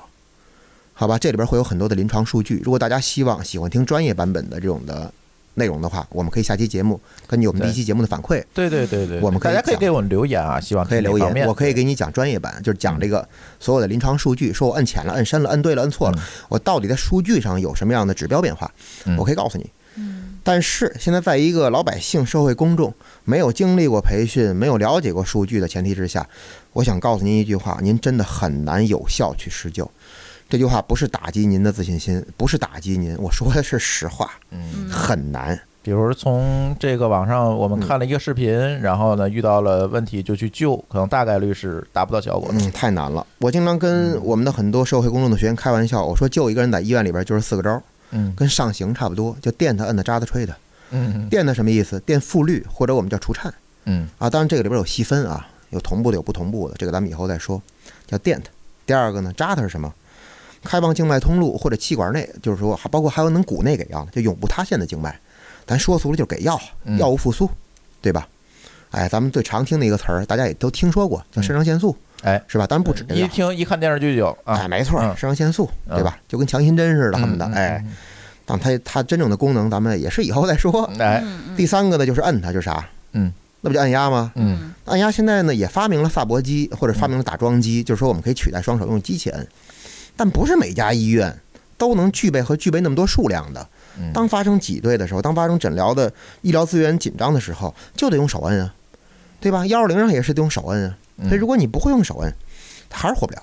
好吧？这里边会有很多的临床数据，如果大家希望喜欢听专业版本的这种的内容的话，我们可以下期节目根据我们第一期节目的反馈，对对对对，我们可以大家可以给我们留言啊，希望可以留言，我可以给你讲专业版，就是讲这个所有的临床数据，说我摁浅了、摁深了、摁对了、摁错了，我到底在数据上有什么样的指标变化，嗯。我可以告诉你。嗯。但是现在，在一个老百姓、社会公众没有经历过培训、没有了解过数据的前提之下，我想告诉您一句话：您真的很难有效去施救。这句话不是打击您的自信心，不是打击您，我说的是实话，嗯，很难。比如从这个网上我们看了一个视频，然后呢遇到了问题就去救，可能大概率是达不到效果的。嗯，太难了。我经常跟我们的很多社会公众的学员开玩笑，我说救一个人在医院里边就是四个招儿，嗯跟上刑差不多，就电他、摁他、扎他、吹他。嗯电他什么意思？电复律或者我们叫除颤嗯啊。当然这个里边有细分啊，有同步的，有不同步的，这个咱们以后再说。叫电他。第二个呢，扎他是什么？开放静脉通路或者气管内，就是说还包括还有能骨内给药的，就永不塌陷的静脉。咱说俗了就是给药，嗯药物复苏，对吧？哎，咱们最常听的一个词儿，大家也都听说过，叫肾上腺素，哎，是吧？当然不止这个。一听一看电视剧就啊，哎，没错，嗯肾上腺素，嗯对吧？就跟强心针似的，他们的嗯哎。，但它它真正的功能，咱们也是以后再说。嗯 哎，嗯第三个呢，就是摁它，就是啥？嗯，那不就按压吗？嗯按压现在呢也发明了萨博机，或者发明了打桩机，就是说我们可以取代双手用机器摁，但不是每家医院都能具备和具备那么多数量的。嗯，当发生挤兑的时候，当发生诊疗的医疗资源紧张的时候，就得用手摁啊，对吧？幺二零上也是得用手摁啊。嗯所以如果你不会用手摁，他还是活不了。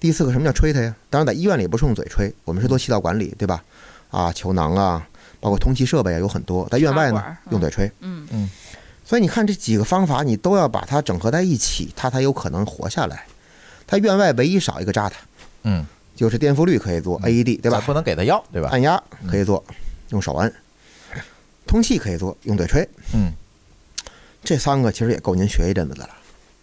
第四个，什么叫吹它呀？当然，在医院里不是用嘴吹，我们是做气道管理，对吧？啊，球囊啊，包括通气设备啊，有很多。在院外呢用嘴吹。嗯所以你看这几个方法，你都要把它整合在一起，它才有可能活下来。它院外唯一少一个扎它，嗯，就是电复率可以做 AED，对吧？不能给他药，对吧？按压可以做，用手按；通气可以做，用嘴吹。嗯，这三个其实也够您学一阵子的了。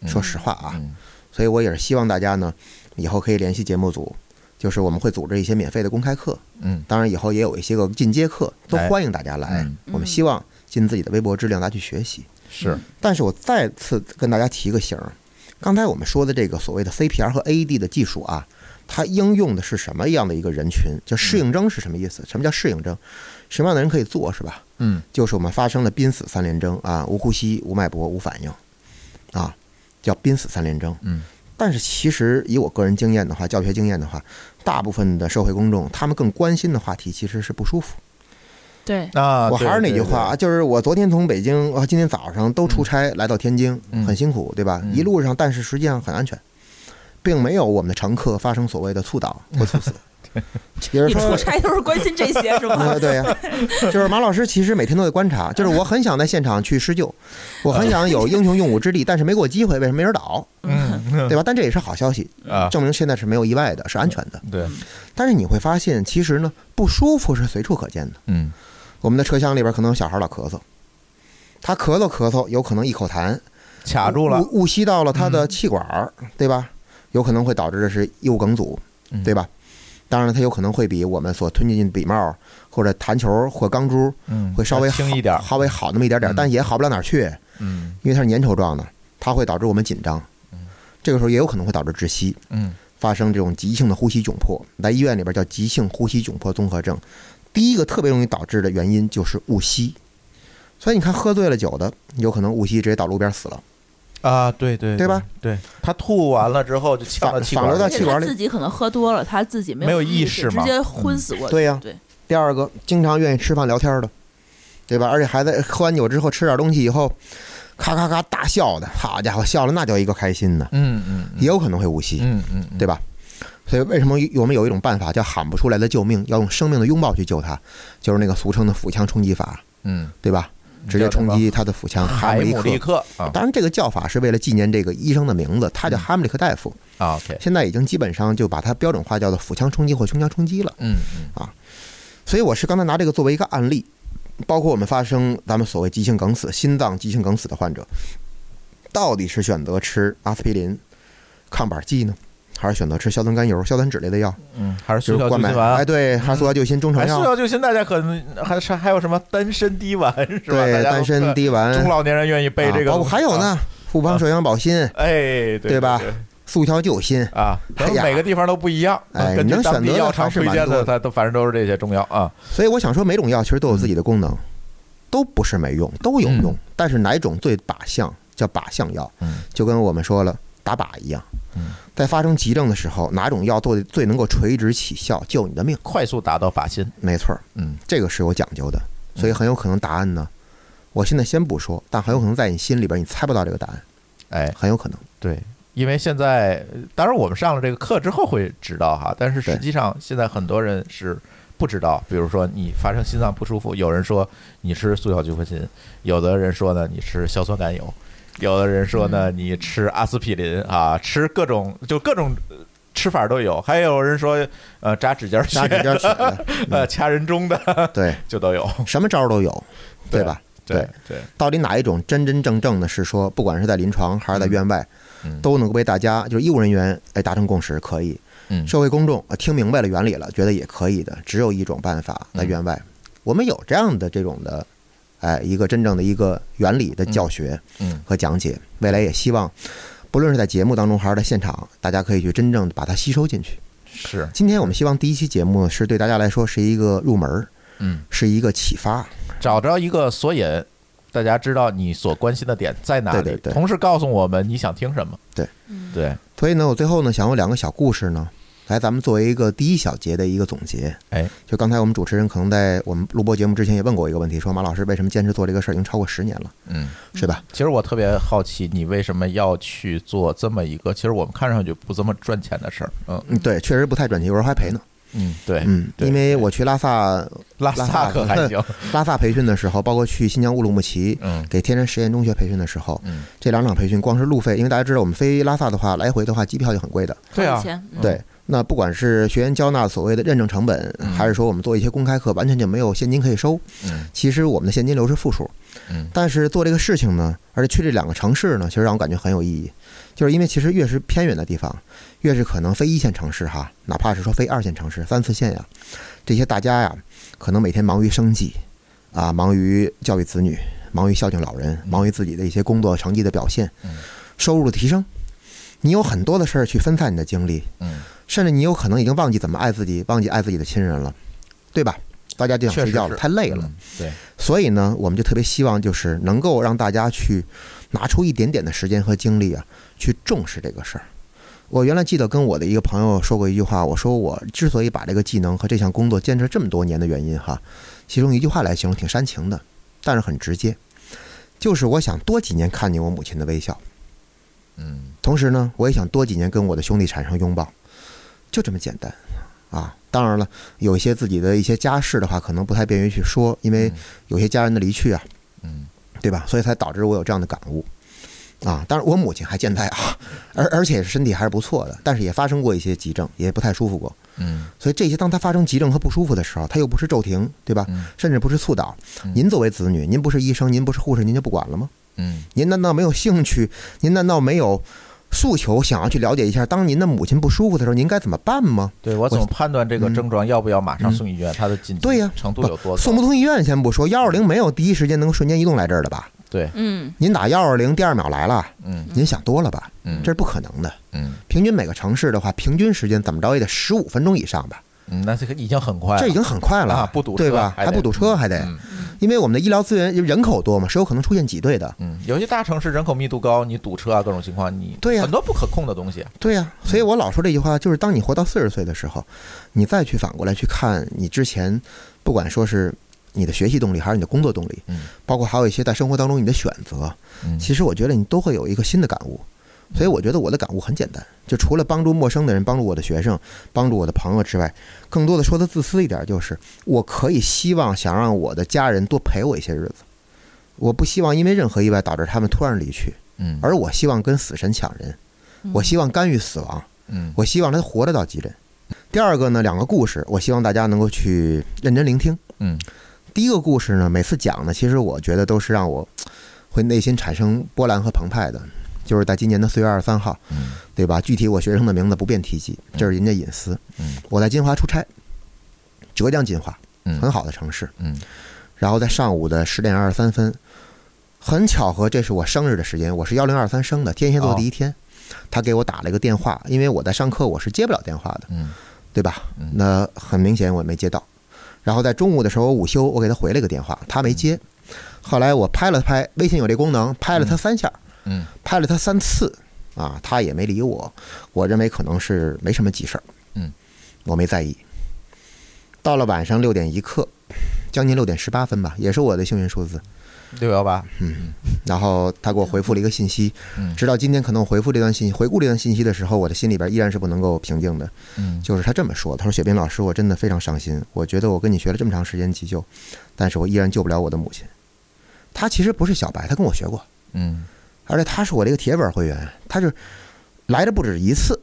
嗯说实话啊，嗯所以我也是希望大家呢，以后可以联系节目组，就是我们会组织一些免费的公开课，嗯当然以后也有一些个进阶课，都哎欢迎大家来。嗯我们希望尽自己的微薄之力让大家去学习。是，但是我再次跟大家提个醒儿，刚才我们说的这个所谓的 CPR 和 AED 的技术啊，它应用的是什么样的一个人群？叫适应症是什么意思？什么叫适应症？什么样的人可以做是吧？嗯就是我们发生了濒死三联征啊，无呼吸、无脉搏、无反应，啊，叫濒死三联征。嗯但是其实以我个人经验的话，教学经验的话，大部分的社会公众他们更关心的话题其实是不舒服。对，啊，我还是那句话，啊，就是我昨天从北京，啊，今天早上都出差来到天津，嗯很辛苦，对吧？嗯一路上，但是实际上很安全，并没有我们的乘客发生所谓的猝倒或猝死。也就是你出，差都是关心这些是吗？呃，对呀、就是马老师其实每天都在观察，就是我很想在现场去施救，我很想有英雄用武之地，但是没给我机会，为什么没人倒？嗯对吧？但这也是好消息，啊，证明现在是没有意外的，是安全的。对，但是你会发现，其实呢，不舒服是随处可见的。嗯我们的车厢里边可能有小孩老咳嗽，他咳嗽咳嗽，有可能一口痰卡住了，误误吸到了他的气管儿，对吧？有可能会导致的是异物梗阻，嗯对吧？当然了，它有可能会比我们所吞进去的笔帽或者弹球或钢珠嗯，会稍微好轻一点儿，稍微好那么一点点嗯，但也好不了哪儿去，嗯因为它是粘稠状的，它会导致我们紧张。这个时候也有可能会导致窒息，嗯发生这种急性的呼吸窘迫，在医院里边叫急性呼吸窘迫综合症。第一个特别容易导致的原因就是误吸，所以你看，喝醉了酒的有可能误吸，直接倒路边死了。啊，对对对吧？对他吐完了之后就呛到气管里反反流气管里自己可能喝多了，他自己没没有意意识嘛直接昏死过去。对呀对，第二个，经常愿意吃饭聊天的，对吧？而且还在喝完酒之后吃点东西以后，咔咔咔大笑的，好家伙，笑了那叫一个开心呢，嗯嗯也有可能会误吸，嗯嗯嗯，对吧？所以为什么我们有一种办法叫喊不出来的救命，要用生命的拥抱去救他，就是那个俗称的腹腔冲击法，嗯，对吧？直接冲击他的腹腔，哈海姆利姆立克。当然，这个叫法是为了纪念这个医生的名字，他叫哈姆利克大夫。啊，OK，现在已经基本上就把它标准化叫做腹腔冲击或胸腔冲击了。嗯嗯所以我是刚才拿这个作为一个案例，包括我们发生咱们所谓急性梗死、心脏急性梗死的患者，到底是选择吃阿司匹林、抗板剂呢，还是选择吃硝酸甘油、硝酸酯类的药，嗯，还是就是灌买？速效救心丸哎，。对，还是速效救心中成药，速药，效救心大家可能还是还有什么丹参滴丸是吧？对，丹参、滴丸，中老年人愿意背这个，还有啊，呢，复方摄氧保心、哎，对对吧速效救心。啊，每个地方都不一样，哎你能选择药厂推荐的，它都反正都是这些中药啊。所以我想说，每种药其实都有自己的功能，都不是没用，都有用。嗯但是哪种最靶向叫靶向药，嗯就跟我们说了打靶一样嗯。在发生急症的时候，哪种药最最能够垂直起效，救你的命？快速达到靶心，没错儿，嗯。这个是有讲究的。所以很有可能答案呢，我现在先不说，但很有可能在你心里边你猜不到这个答案，哎，很有可能。对，因为现在当然我们上了这个课之后会知道哈，但是实际上现在很多人是不知道，比如说你发生心脏不舒服，有人说你吃速效救心，有的人说呢你吃硝酸甘油，有的人说呢你吃阿司匹林啊，吃各种就各种。呃吃法都有，还有人说，呃，扎指尖血扎指尖血，呃，掐人中的对，就都有，什么招儿都有，对吧？对对，到底哪一种真真正正的是说，不管是在临床还是在院外，嗯。都能够被大家就是医务人员哎达成共识，可以。嗯。社会公众呃听明白了原理了，觉得也可以的，只有一种办法，在院外，我们有这样的这种的，哎，一个真正的一个原理的教学嗯和讲解。未来也希望，不论是在节目当中还是在现场，大家可以去真正把它吸收进去。是，今天我们希望第一期节目是对大家来说是一个入门儿，嗯，是一个启发。找着一个索引，大家知道你所关心的点在哪里，对对对同时告诉我们你想听什么。对嗯对，所以呢，我最后呢想有两个小故事呢，来咱们作为一个第一小节的一个总结。哎，就刚才我们主持人可能在我们录播节目之前也问过我一个问题，说马老师为什么坚持做这个事儿已经超过十年了，嗯，是吧？其实我特别好奇，你为什么要去做这么一个，其实我们看上去不这么赚钱的事儿。嗯嗯，对，确实不太赚钱，有时候还赔呢。嗯，对，嗯，对因为我去拉萨拉 拉萨萨可还行。拉萨培训的时候，包括去新疆乌鲁木齐嗯给天山实验中学培训的时候，嗯，这两场培训光是路费，因为大家知道我们飞拉萨的话，来回的话机票就很贵的。对啊对，那不管是学员交纳所谓的认证成本，嗯还是说我们做一些公开课，完全就没有现金可以收。嗯其实我们的现金流是负数。嗯但是做这个事情呢，而且去这两个城市呢，其实让我感觉很有意义，就是因为其实越是偏远的地方，越是可能非一线城市哈，哪怕是说非二线城市、三四线呀，这些大家呀，可能每天忙于生计，啊，忙于教育子女，忙于孝敬老人，忙于自己的一些工作成绩的表现嗯，收入的提升，你有很多的事儿去分散你的精力，嗯，甚至你有可能已经忘记怎么爱自己，忘记爱自己的亲人了，对吧？大家就想睡觉了，太累了。嗯对，所以呢，我们就特别希望就是能够让大家去拿出一点点的时间和精力啊，去重视这个事儿。我原来记得跟我的一个朋友说过一句话，我说我之所以把这个技能和这项工作坚持这么多年的原因哈，其中一句话来形容挺煽情的，但是很直接，就是我想多几年看见我母亲的微笑，嗯同时呢，我也想多几年跟我的兄弟产生拥抱，就这么简单啊。当然了，有一些自己的一些家事的话，可能不太便于去说，因为有些家人的离去啊，嗯对吧？所以才导致我有这样的感悟啊。当然，我母亲还健在啊，而而且身体还是不错的，但是也发生过一些急症，也不太舒服过。嗯所以这些当她发生急症和不舒服的时候，她又不是骤停，对吧？嗯甚至不是猝倒嗯。您作为子女，您不是医生，您不是护士，您就不管了吗？嗯您难道没有兴趣？您难道没有诉求想要去了解一下，当您的母亲不舒服的时候，您该怎么办吗？对我怎么判断这个嗯症状要不要马上送医院？它的紧急对呀程度有多啊？送不送医院先不说，幺二零没有第一时间能够瞬间移动来这儿的吧？对，嗯您打幺二零，第二秒来了，嗯您想多了吧？嗯，这是不可能的。嗯平均每个城市的话，平均时间怎么着也得十五分钟以上吧？嗯，那这个已经很快了，这已经很快了，啊不堵车对吧？还不堵车，还得，嗯。因为我们的医疗资源人口多嘛，是有可能出现挤兑的。嗯，有些大城市人口密度高，你堵车啊，各种情况，你对呀。很多不可控的东西，对呀、所以我老说这句话，就是当你活到四十岁的时候，你再去反过来去看你之前，不管说是你的学习动力还是你的工作动力，嗯。包括还有一些在生活当中你的选择，嗯，其实我觉得你都会有一个新的感悟。所以我觉得我的感悟很简单，就除了帮助陌生的人、帮助我的学生、帮助我的朋友之外，更多的说的自私一点，就是我可以希望想让我的家人多陪我一些日子，我不希望因为任何意外导致他们突然离去，嗯而我希望跟死神抢人，我希望干预死亡，嗯我希望他活着到急诊。第二个呢，两个故事，我希望大家能够去认真聆听。嗯第一个故事呢，每次讲呢，其实我觉得都是让我会内心产生波澜和澎湃的，就是在今年的四月二十三号，嗯对吧？具体我学生的名字不便提及，这是人家隐私。嗯我在金华出差，浙江金华，嗯，很好的城市。嗯然后在上午的十点二十三分，很巧合，这是我生日的时间，我是幺零二三生的，天蝎座第一天。他给我打了一个电话，因为我在上课，我是接不了电话的，嗯对吧嗯？那很明显我没接到。然后在中午的时候，我午休，我给他回了一个电话，他没接。后来我拍了拍，微信有这功能，拍了他三下，嗯拍了他三次，啊，他也没理我。我认为可能是没什么急事儿，嗯，我没在意。到了晚上六点一刻，将近六点十八分吧，也是我的幸运数字。六幺八，嗯然后他给我回复了一个信息，嗯直到今天可能我回复这段信息、回顾这段信息的时候，我的心里边依然是不能够平静的。嗯就是他这么说，他说：“雪冰老师，我真的非常伤心，我觉得我跟你学了这么长时间急救，但是我依然救不了我的母亲。”他其实不是小白，他跟我学过，嗯而且他是我这个铁粉会员，他就来的不止一次。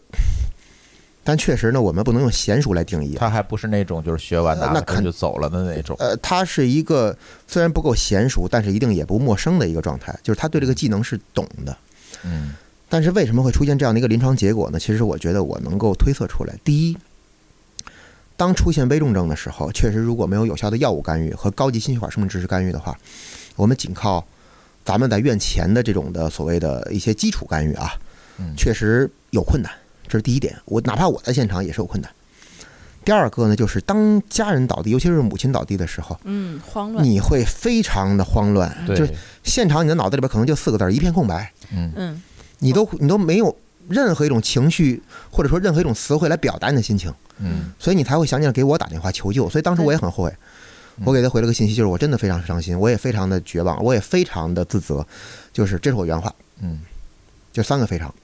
但确实呢，我们不能用娴熟来定义啊。他还不是那种就是学完拿了呃那肯就走了的那种，呃，他是一个虽然不够娴熟，但是一定也不陌生的一个状态，就是他对这个技能是懂的。嗯但是为什么会出现这样的一个临床结果呢？其实我觉得我能够推测出来。第一，当出现危重症的时候，确实如果没有有效的药物干预和高级心血管生命支持干预的话，我们仅靠咱们在院前的这种的所谓的一些基础干预啊，嗯确实有困难。这是第一点，我哪怕我在现场也是有困难。第二个呢，就是当家人倒地，尤其是母亲倒地的时候，嗯，慌乱，你会非常的慌乱，就对是，现场你的脑子里边可能就四个字儿，一片空白。嗯嗯你都你都没有任何一种情绪，或者说任何一种词汇来表达你的心情，嗯所以你才会想起来给我打电话求救。所以当时我也很后悔，嗯我给他回了个信息，就是我真的非常伤心，我也非常的绝望，我也非常的自责，就是这是我原话，嗯就三个非常，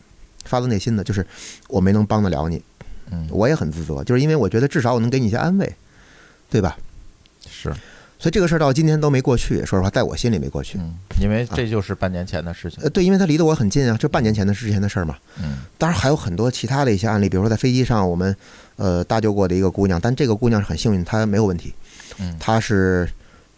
发自内心的，就是我没能帮得了你，嗯，我也很自责，就是因为我觉得至少我能给你一些安慰，对吧？是，所以这个事儿到今天都没过去，说实话，在我心里没过去。嗯，因为这就是半年前的事情呃，，对，因为他离得我很近啊，这半年前的之前的事儿嘛。嗯当然还有很多其他的一些案例，比如说在飞机上我们呃搭救过的一个姑娘，但这个姑娘是很幸运，她没有问题，嗯。他是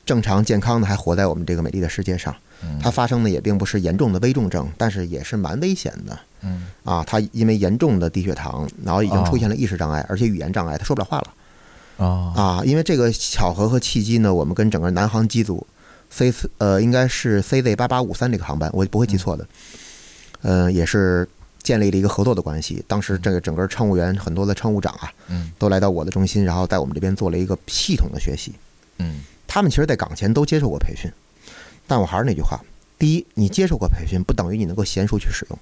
正常健康的，还活在我们这个美丽的世界上。嗯。她发生的也并不是严重的危重症，但是也是蛮危险的。嗯。啊。他因为严重的低血糖，然后已经哦出现了意识障碍，而且语言障碍，他说不了话了。哦。啊。因为这个巧合和契机呢，我们跟整个南航机组 C 四呃应该是 CZ 八八五三这个航班，我不会记错的，呃，也是建立了一个合作的关系。当时这个整个乘务员很多的乘务长啊，嗯都来到我的中心，然后在我们这边做了一个系统的学习。嗯他们其实，在岗前都接受过培训，但我还是那句话：第一，你接受过培训，不等于你能够娴熟去使用，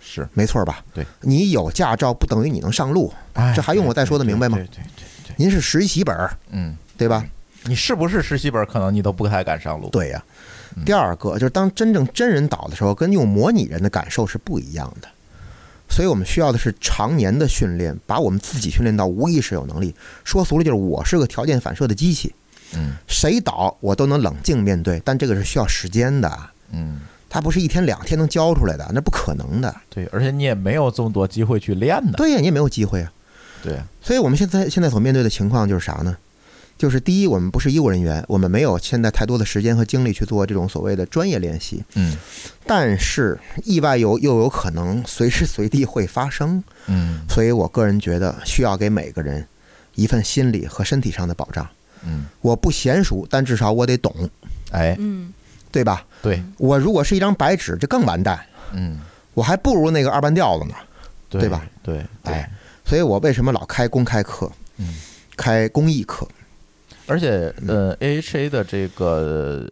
是，没错吧？对，你有驾照不等于你能上路。哎这还用我再说的明白吗对对对对对，您是实习本儿，嗯，对吧？你是不是实习本，可能你都不太敢上路，对呀、嗯第二个就是当真正真人倒的时候，跟用模拟人的感受是不一样的。所以我们需要的是常年的训练，把我们自己训练到无意识有能力。说俗了就是我是个条件反射的机器，嗯谁倒我都能冷静面对，但这个是需要时间的，嗯，它不是一天两天能教出来的，那不可能的。对，而且你也没有这么多机会去练的，对呀，你也没有机会啊。对，所以我们现在现在所面对的情况就是啥呢？就是第一，我们不是医务人员，我们没有现在太多的时间和精力去做这种所谓的专业练习。嗯但是意外有又有可能随时随地会发生，嗯所以我个人觉得需要给每个人一份心理和身体上的保障。嗯，我不娴熟，但至少我得懂，哎，嗯对吧？对，我如果是一张白纸，这更完蛋，嗯，我还不如那个二半吊子呢。对对吧？对，对哎，所以我为什么老开公开课，嗯，开公益课？而且呃，AHA 的这个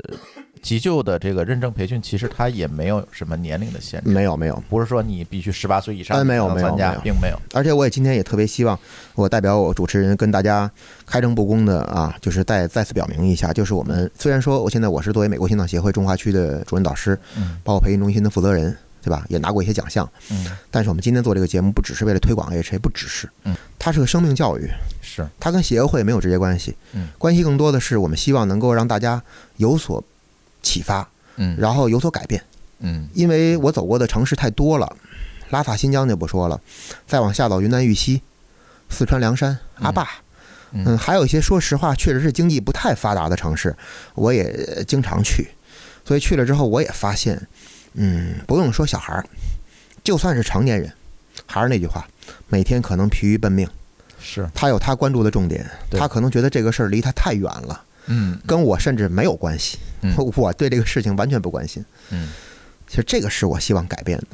急救的这个认证培训，其实它也没有什么年龄的限制，没有没有，不是说你必须十八岁以上嗯没有没有没有。并没有。而且我也今天也特别希望，我代表我主持人跟大家开诚布公的啊，就是再再次表明一下，就是我们虽然说我现在我是作为美国心脏协会中华区的主任导师，嗯。包括培训中心的负责人，对吧？也拿过一些奖项，嗯，但是我们今天做这个节目不只是为了推广 AHA，不只是，嗯，它是个生命教育，是，它跟协会没有直接关系，嗯，关系更多的是我们希望能够让大家有所启发，嗯，然后有所改变。嗯。因为我走过的城市太多了，拉萨、新疆就不说了，再往下走云南玉溪、四川凉山、阿坝，嗯。嗯，还有一些说实话确实是经济不太发达的城市，我也呃经常去，所以去了之后我也发现，嗯，不用说小孩儿，就算是成年人，还是那句话，每天可能疲于奔命，是，他有他关注的重点，他可能觉得这个事儿离他太远了，嗯。跟我甚至没有关系，嗯。我对这个事情完全不关心。嗯。其实这个是我希望改变的。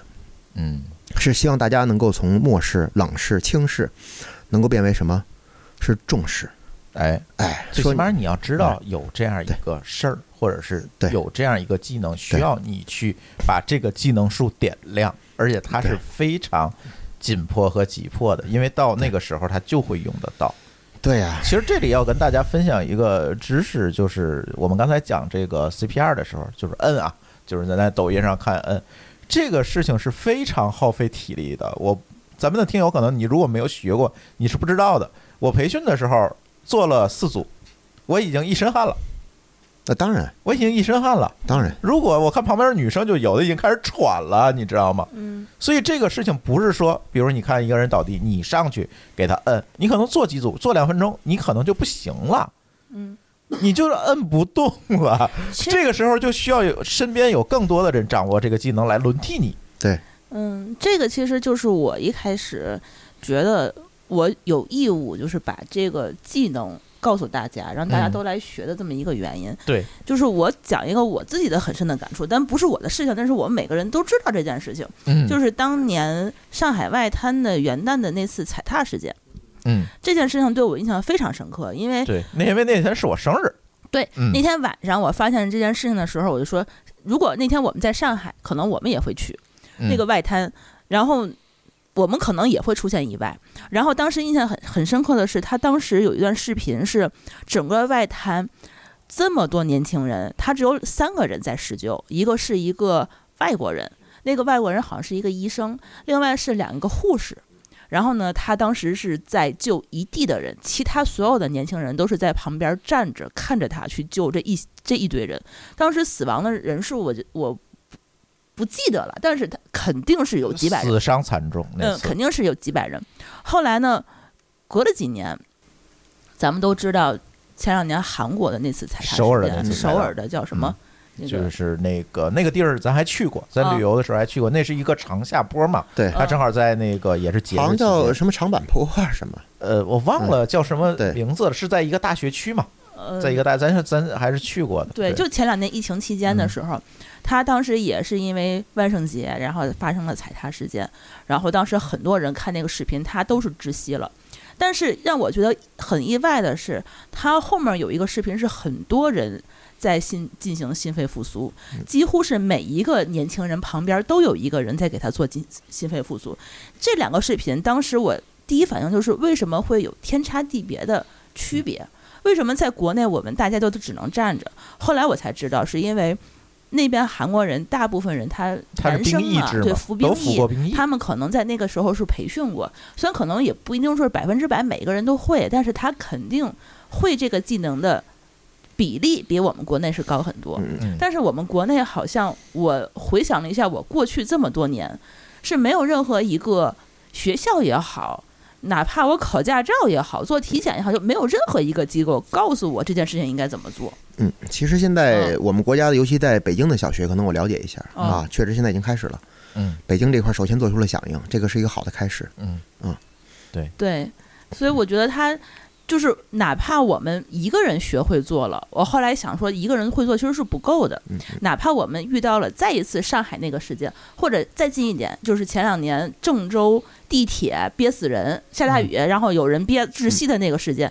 嗯。是希望大家能够从漠视、冷视、轻视，能够变为什么？是重视。哎，哎，最起码你要知道有这样一个事儿，或者是对有这样一个技能，需要你去把这个技能数点亮，而且它是非常紧迫和急迫的，因为到那个时候它就会用得到。对呀、其实这里要跟大家分享一个知识，就是我们刚才讲这个 CPR 的时候，就是摁啊，就是咱在抖音上看摁，这个事情是非常耗费体力的。我咱们的听友可能你如果没有学过，你是不知道的。我培训的时候做了四组，我已经一身汗了，那当然，我已经一身汗了。当然，如果我看旁边的女生，就有的已经开始喘了，你知道吗？嗯，所以这个事情不是说，比如你看一个人倒地，你上去给他摁，你可能做几组，做两分钟，你可能就不行了，嗯，你就是摁不动了。这个时候就需要有身边有更多的人掌握这个技能来轮替你。对，嗯，这个其实就是我一开始觉得我有义务，就是把这个技能告诉大家，让大家嗯。都来学的这么一个原因。对，就是我讲一个我自己的很深的感触，但不是我的事情，但是我们每个人都知道这件事情，嗯。就是当年上海外滩的元旦的那次踩踏事件。嗯，这件事情对我印象非常深刻，因为对，那因为那天是我生日，对嗯。那天晚上我发现这件事情的时候，我就说，如果那天我们在上海，可能我们也会去嗯。那个外滩，然后我们可能也会出现意外。然后当时印象很很深刻的是，他当时有一段视频是整个外滩这么多年轻人，他只有三个人在施救，一个是一个外国人，那个外国人好像是一个医生，另外是两个护士。然后呢，他当时是在救一地的人，其他所有的年轻人都是在旁边站着看着他去救这一这一堆人。当时死亡的人数我就我不不记得了，但是他肯定是有几百人，死伤惨重，那嗯，肯定是有几百人。后来呢，隔了几年，咱们都知道前两年韩国的那次踩踏，首尔的那次首尔的叫什么？那个就是那个那个地儿，咱还去过，在啊。旅游的时候还去过，那是一个长下坡嘛，对，啊它正好在那个也是节好像。叫什么长坂坡啊什么，呃，我忘了叫什么名字了，是在一个大学区嘛，呃，在一个大，咱是咱还是去过的。对，就前两年疫情期间的时候，他当时也是因为万圣节，然后发生了踩踏事件，然后当时很多人看那个视频，他都是窒息了。但是让我觉得很意外的是，他后面有一个视频是很多人在心进行心肺复苏，几乎是每一个年轻人旁边都有一个人在给他做心心肺复苏。这两个视频，当时我第一反应就是为什么会有天差地别的区别？为什么在国内我们大家都只能站着？后来我才知道，是因为那边韩国人大部分人他男生啊，对，服兵役。他们可能在那个时候是培训过，虽然可能也不一定说是百分之百每个人都会，但是他肯定会这个技能的比例比我们国内是高很多。但是我们国内好像，我回想了一下，我过去这么多年是没有任何一个学校也好，哪怕我考驾照也好，做体检也好，就没有任何一个机构告诉我这件事情应该怎么做。嗯，其实现在我们国家的，尤其在北京的小学，可能我了解一下嗯啊，确实现在已经开始了。嗯北京这块首先做出了响应，这个是一个好的开始。嗯对对，所以我觉得他就是哪怕我们一个人学会做了，我后来想说，一个人会做其实是不够的。嗯哪怕我们遇到了再一次上海那个事件，或者再近一点，就是前两年郑州地铁憋死人，下大雨，然后有人憋窒息的那个事件。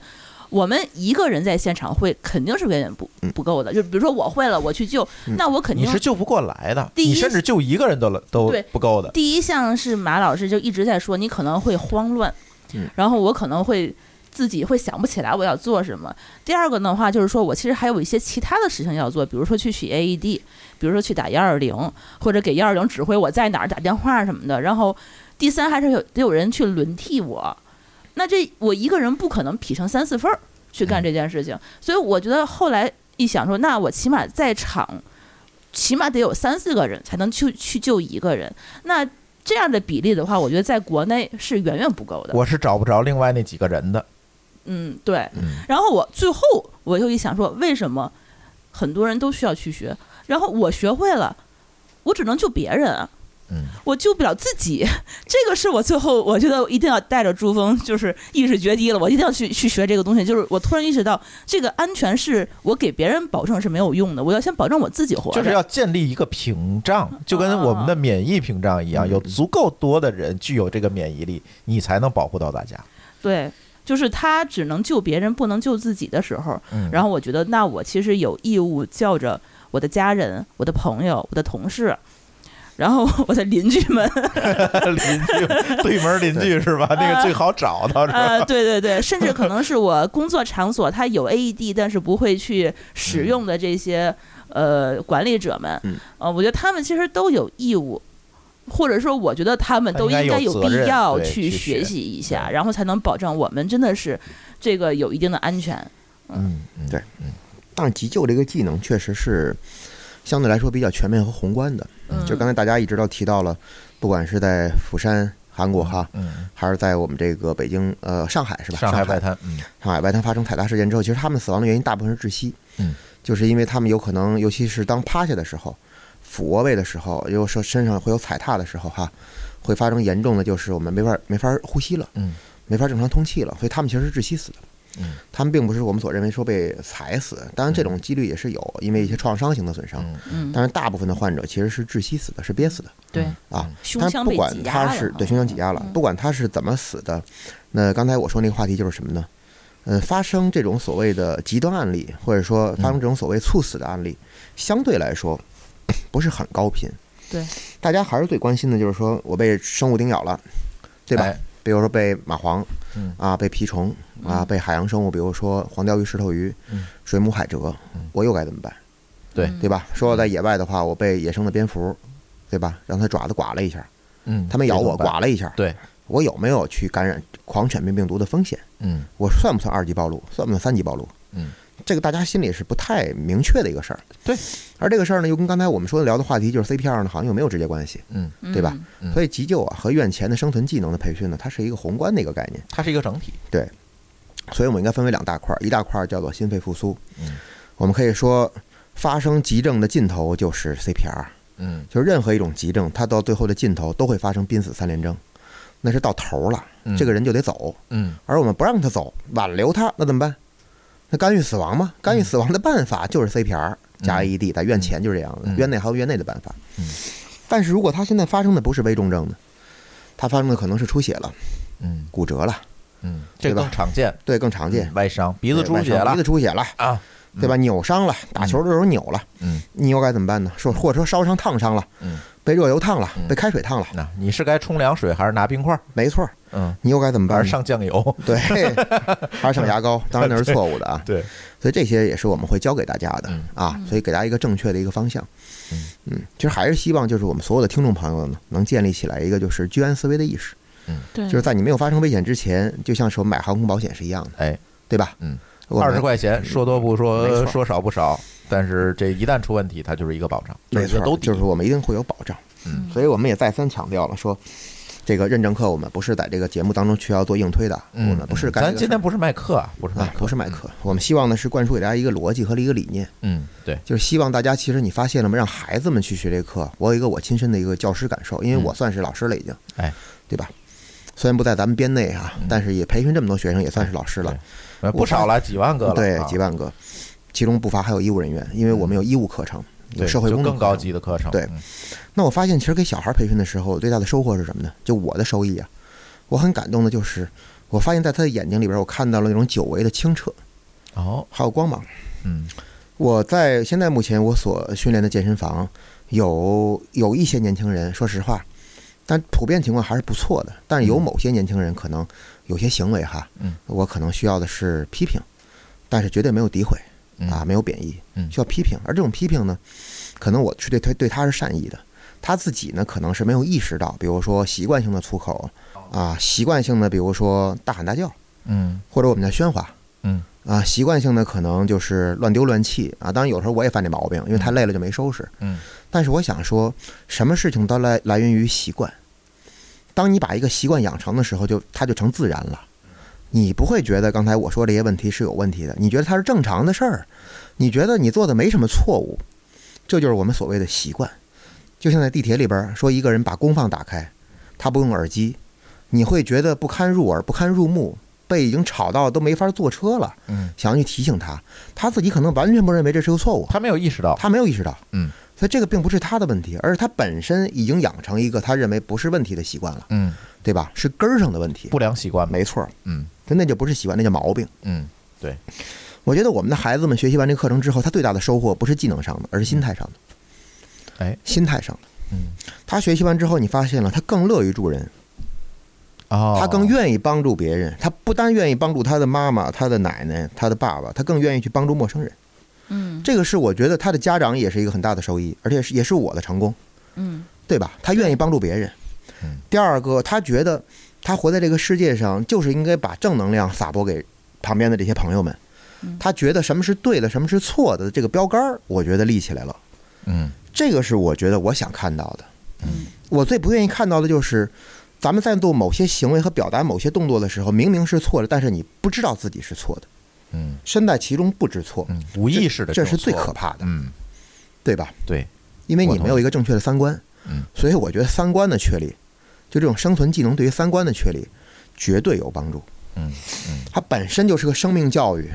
我们一个人在现场会肯定是远远不嗯不够的，就比如说我会了，我去救，嗯那我肯定你是救不过来的，第一你甚至救一个人都都不够的。第一项是马老师就一直在说，你可能会慌乱，嗯然后我可能会自己会想不起来我要做什么。第二个的话就是说我其实还有一些其他的事情要做，比如说去取 AED，比如说去打幺二零，或者给幺二零指挥我在哪儿打电话什么的。然后第三还是有得有人去轮替我，那这我一个人不可能劈成三四份儿去干这件事情，所以我觉得后来一想说，那我起码在场。起码得有三四个人才能去去救一个人，那这样的比例的话，我觉得在国内是远远不够的。我是找不着另外那几个人的。嗯，对。嗯然后我最后我又一想说，为什么很多人都需要去学？然后我学会了，我只能救别人啊，嗯，我救不了自己。这个是我最后我觉得一定要带着珠峰，就是意识决堤了，我一定要去去学这个东西。就是我突然意识到，这个安全是我给别人保证是没有用的，我要先保证我自己活着。就是要建立一个屏障，就跟我们的免疫屏障一样，嗯有足够多的人具有这个免疫力，你才能保护到大家。对，就是他只能救别人，不能救自己的时候，嗯，然后我觉得，那我其实有义务叫着我的家人、我的朋友、我的同事，然后我的邻居们，邻居对门邻居是吧？那个最好找到是吧？呃，对对对，甚至可能是我工作场所它有 AED，但是不会去使用的这些呃管理者们嗯，呃，我觉得他们其实都有义务。或者说，我觉得他们都应该有必要去学习一下，然后才能保证我们真的是这个有一定的安全。嗯，嗯对，但是急救这个技能确实是相对来说比较全面和宏观的。嗯，就刚才大家一直都提到了，不管是在釜山、韩国哈，嗯，还是在我们这个北京呃上海是吧？上上海。外滩，嗯。上海外滩发生踩踏事件之后，其实他们死亡的原因大部分是窒息，嗯，就是因为他们有可能，尤其是当趴下的时候、俯卧位的时候，又说身上会有踩踏的时候哈，会发生严重的就是我们没法没法呼吸了，嗯没法正常通气了，所以他们其实是窒息死的。嗯他们并不是我们所认为说被踩死，当然这种几率也是有，因为一些创伤型的损伤。但是大部分的患者其实是窒息死的，是憋死的对，啊。胸但不管腔被挤压了哈他是对胸腔挤压了，嗯不管他是怎么死的，那刚才我说那个话题就是什么呢？呃，发生这种所谓的极端案例，或者说发生这种所谓猝死的案例，相对来说不是很高频。对，大家还是最关心的就是说我被生物叮咬了，对吧？哎比如说被蚂蟥嗯啊，被蜱虫啊，嗯被海洋生物，比如说黄鲷鱼、石头鱼嗯、水母、海蜇嗯，我又该怎么办？对嗯对吧？说我在野外的话，我被野生的蝙蝠，对吧？让它爪子刮了一下，嗯，它没咬我，刮了一下，对，我有没有去感染狂犬病病毒的风险？嗯我算不算二级暴露？算不算三级暴露？嗯，这个大家心里是不太明确的一个事儿。对，而这个事儿呢，又跟刚才我们说的聊的话题就是 CPR 呢，好像又没有直接关系。嗯，对吧所以急救啊和院前的生存技能的培训呢，它是一个宏观的一个概念。它是一个整体。对所以我们应该分为两大块儿，一大块儿叫做心肺复苏。嗯，我们可以说，发生急症的尽头就是 CPR，嗯就是任何一种急症，它到最后的尽头都会发生濒死三连征，那是到头了，嗯这个人就得走。嗯而我们不让他走，挽留他，那怎么办？那干预死亡吗？干预死亡的办法就是 CPR 加 AED，在院前就是这样的，嗯院内还有院内的办法。嗯但是如果他现在发生的不是危重症呢？他发生的可能是出血了、嗯骨折了，嗯，这个更常见。对，更常见。外伤，鼻子出血了鼻子出血了，啊，对吧？扭伤了，打球的时候扭了，嗯你又该怎么办呢？说或者说烧伤烫伤了，嗯，被热油烫了嗯，被开水烫了，那你是该冲凉水还是拿冰块儿？没错儿，嗯，你又该怎么办还是办？上酱油？对，还是上牙膏，当然那是错误的啊。对，所以这些也是我们会教给大家的嗯啊，所以给大家一个正确的一个方向。嗯嗯，其实还是希望就是我们所有的听众朋友呢，能建立起来一个就是居安思危的意识，嗯对，就是在你没有发生危险之前，就像是我们买航空保险是一样的，哎，对吧？嗯，二十块钱说多不没说，说少不少，但是这一旦出问题，它就是一个保障，没错就是都，就是我们一定会有保障。嗯。所以我们也再三强调了说。这个认证课我们不是在这个节目当中去要做硬推的，我嗯们，不是干咱今天不是卖课啊，不是卖啊，课，不是卖课，我们希望呢是灌输给大家一个逻辑和一个理念，嗯，对，就是希望大家其实你发现了吗？让孩子们去学这课，我有一个我亲身的一个教师感受，因为嗯。我算是老师了已经，哎，对吧？虽然不在咱们编内啊，嗯。但是也培训这么多学生，也算是老师了。呃不少了，几万个了，对啊，几万个，其中不乏还有医务人员，因为我们有医务课程，有对社会就更高工作课程。级的课程，对。嗯。那我发现，其实给小孩培训的时候，最大的收获是什么呢？就我的收益啊，我很感动的就是，我发现在他的眼睛里边，我看到了那种久违的清澈，哦，还有光芒。嗯。我在现在目前我所训练的健身房，有有一些年轻人，说实话，但普遍情况还是不错的。但是有嗯。某些年轻人可能有些行为哈，嗯。我可能需要的是批评，但是绝对没有诋毁。嗯啊，没有贬义，嗯需要批评。而这种批评呢，可能我是对他对他是善意的，他自己呢可能是没有意识到，比如说习惯性的粗口啊，习惯性的比如说大喊大叫，嗯或者我们叫喧哗，嗯啊，习惯性的可能就是乱丢乱弃啊。当然有时候我也犯这毛病，因为太累了就没收拾。嗯但是我想说，什么事情都来来源于习惯。当你把一个习惯养成的时候，就它就成自然了。你不会觉得刚才我说这些问题是有问题的，你觉得它是正常的事儿，你觉得你做的没什么错误，这就是我们所谓的习惯。就像在地铁里边儿说，一个人把功放打开，他不用耳机，你会觉得不堪入耳、不堪入目，被已经吵到都没法坐车了。嗯，想要去提醒他，他自己可能完全不认为这是个错误，他没有意识到，他没有意识到，嗯，所以这个并不是他的问题，而是他本身已经养成一个他认为不是问题的习惯了，嗯，对吧？是根儿上的问题，不良习惯，没错，嗯那那就不是喜欢，那叫毛病。嗯对我觉得我们的孩子们学习完这个课程之后，他最大的收获不是技能上的，而是心态上的，哎，心态上的。嗯，他学习完之后，你发现了他更乐于助人，哦，他更愿意帮助别人，他不单愿意帮助他的妈妈、他的奶奶、他的爸爸，他更愿意去帮助陌生人。嗯这个是我觉得他的家长也是一个很大的收益，而且是也是我的成功。嗯对吧？他愿意帮助别人嗯。第二个，他觉得他活在这个世界上，就是应该把正能量撒播给旁边的这些朋友们。嗯。他觉得什么是对的，什么是错的，这个标杆儿，我觉得立起来了。嗯。这个是我觉得我想看到的。嗯。我最不愿意看到的就是，咱们在做某些行为和表达某些动作的时候，明明是错的，但是你不知道自己是错的，嗯。身在其中不知错，嗯，无意识的这是最可怕的，嗯，对吧？对，因为你没有一个正确的三观，嗯，所以我觉得三观的确立，就这种生存技能对于三观的确立，绝对有帮助。嗯嗯。它本身就是个生命教育，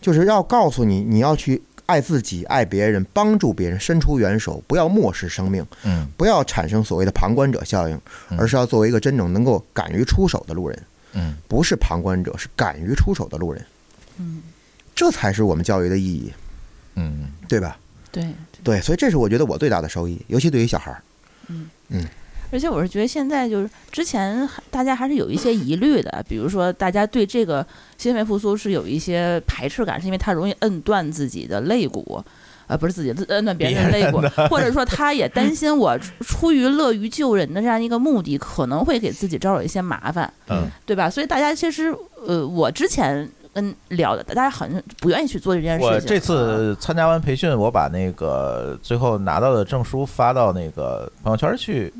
就是要告诉你，你要去爱自己、爱别人、帮助别人，伸出援手，不要漠视生命，嗯。不要产生所谓的旁观者效应，嗯。而是要作为一个真正能够敢于出手的路人，嗯。不是旁观者，是敢于出手的路人，嗯，这才是我们教育的意义，嗯。对吧？对。对，所以这是我觉得我最大的收益，尤其对于小孩儿。而且我是觉得现在就是之前大家还是有一些疑虑的，比如说大家对这个心肺复苏是有一些排斥感，是因为它容易摁断自己的肋骨。呃，不是自己摁断别人的肋骨，或者说他也担心我出出于乐于救人的这样一个目的，可能会给自己招惹一些麻烦，嗯对吧？所以大家其实，呃，我之前跟聊的，大家好像不愿意去做这件事情。我这次参加完培训，我把那个最后拿到的证书发到那个朋友圈去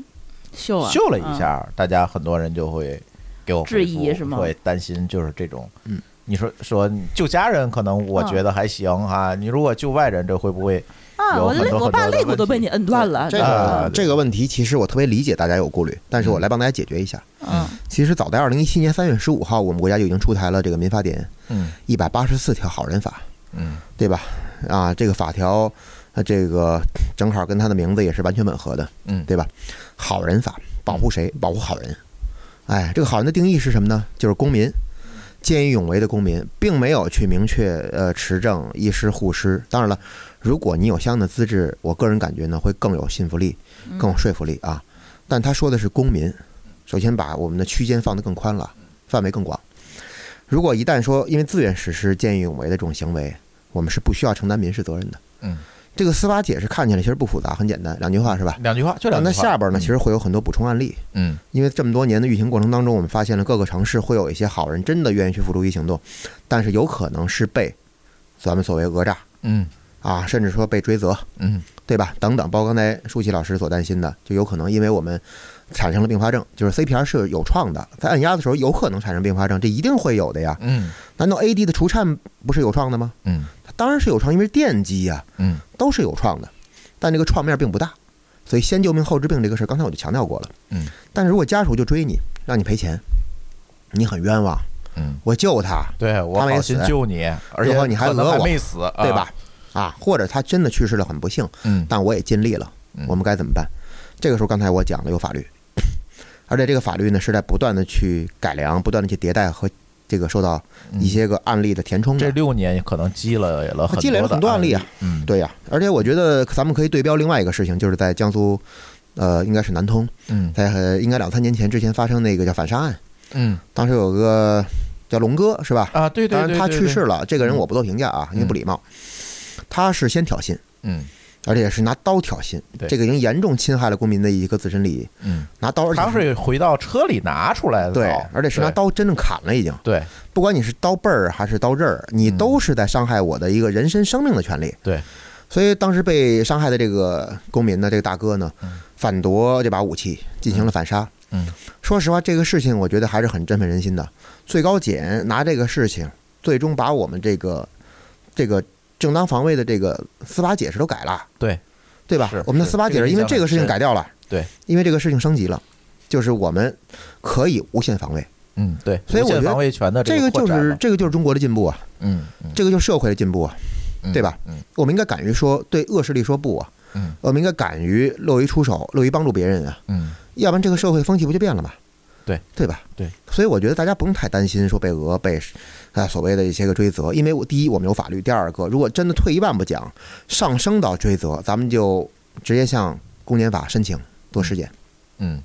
秀啊秀了一，下，大家很多人就会给我质疑是吗？会担心就是这种，嗯，你说说救家人，可能我嗯觉得还行哈，你如果救外人，这会不会？嗯啊，我的肋有很多我爸肋骨都被你摁断了，这个这个问题，其实我特别理解大家有顾虑，但是我来帮大家解决一下。嗯。其实早在二零一七年三月十五号，我们国家就已经出台了这个民法典嗯。一百八十四条好人法，嗯。对吧？啊，这个法条，呃，这个正好跟他的名字也是完全吻合的，嗯对吧？好人法保护谁？保护好人。哎，这个好人的定义是什么呢？就是公民，见义勇为的公民，并没有去明确呃持证医师护师。当然了，如果你有相应的资质，我个人感觉呢会更有信服力，更有说服力啊。但他说的是公民，首先把我们的区间放得更宽了，范围更广。如果一旦说因为自愿实施见义勇为的这种行为，我们是不需要承担民事责任的。嗯，这个司法解释看起来其实不复杂，很简单，两句话是吧？两句话就两句话那。下边呢，其实会有很多补充案例，嗯因为这么多年的运行过程当中，我们发现了各个城市会有一些好人真的愿意去付诸于行动，但是有可能是被咱们所谓讹诈嗯啊，甚至说被追责，嗯对吧？等等，包括刚才舒淇老师所担心的，就有可能因为我们产生了并发症，就是 CPR 是有创的，在按压的时候有可能产生并发症，这一定会有的呀。嗯难道 AD 的除颤不是有创的吗？嗯它当然是有创，因为是电击呀、嗯都是有创的，但这个创面并不大，所以先救命后治病这个事儿，刚才我就强调过了。嗯，但是如果家属就追你，让你赔钱，你很冤枉，嗯，我救他，对我好心救你，而且你还讹我没死，啊对吧？？啊，或者他真的去世了，很不幸，嗯，但我也尽力了嗯，我们该怎么办？这个时候，刚才我讲了有法律，而且这个法律呢是在不断的去改良、不断的去迭代和这个受到一些个案例的填充的。嗯这六年可能积累了很积累了很多案例啊，嗯，对呀、而且我觉得咱们可以对标另外一个事情，就是在江苏，呃，应该是南通，嗯。在呃应该两三年前之前发生那个叫反杀案，嗯。当时有个叫龙哥是吧？啊，对对当然他对对对去世了，这个人嗯。我不做评价啊，因为不礼貌。他是先挑衅，嗯而且是拿刀挑衅，这个已经严重侵害了公民的一个自身利益。嗯，拿刀，而且他是回到车里拿出来的刀，对，而且是拿刀真正砍了，已经。对不管你是刀背儿还是刀刃儿，你嗯都是在伤害我的一个人身生命的权利。对，所以当时被伤害的这个公民呢，这个大哥呢嗯，反夺这把武器，进行了反杀。嗯，说实话，这个事情我觉得还是很振奋人心的。最高检拿这个事情，最终把我们这个这个正当防卫的这个司法解释都改了，对。对吧？我们的司法解释因为这个事情改掉了，对，因为这个事情升级了，就是我们可以无限防卫，嗯对，所以我觉得这个就是这个就是中国的进步啊，嗯嗯。这个就是社会的进步啊。嗯对吧？嗯。我们应该敢于说对恶势力说不啊，嗯。我们应该敢于乐于出手，乐于帮助别人啊，嗯。要不然这个社会风气不就变了吗？对。对吧？对，所以我觉得大家不用太担心说被讹被啊所谓的一些个追责，因为我第一我们有法律，第二个如果真的退一万步讲，上升到追责，咱们就直接向公检法申请做尸检，嗯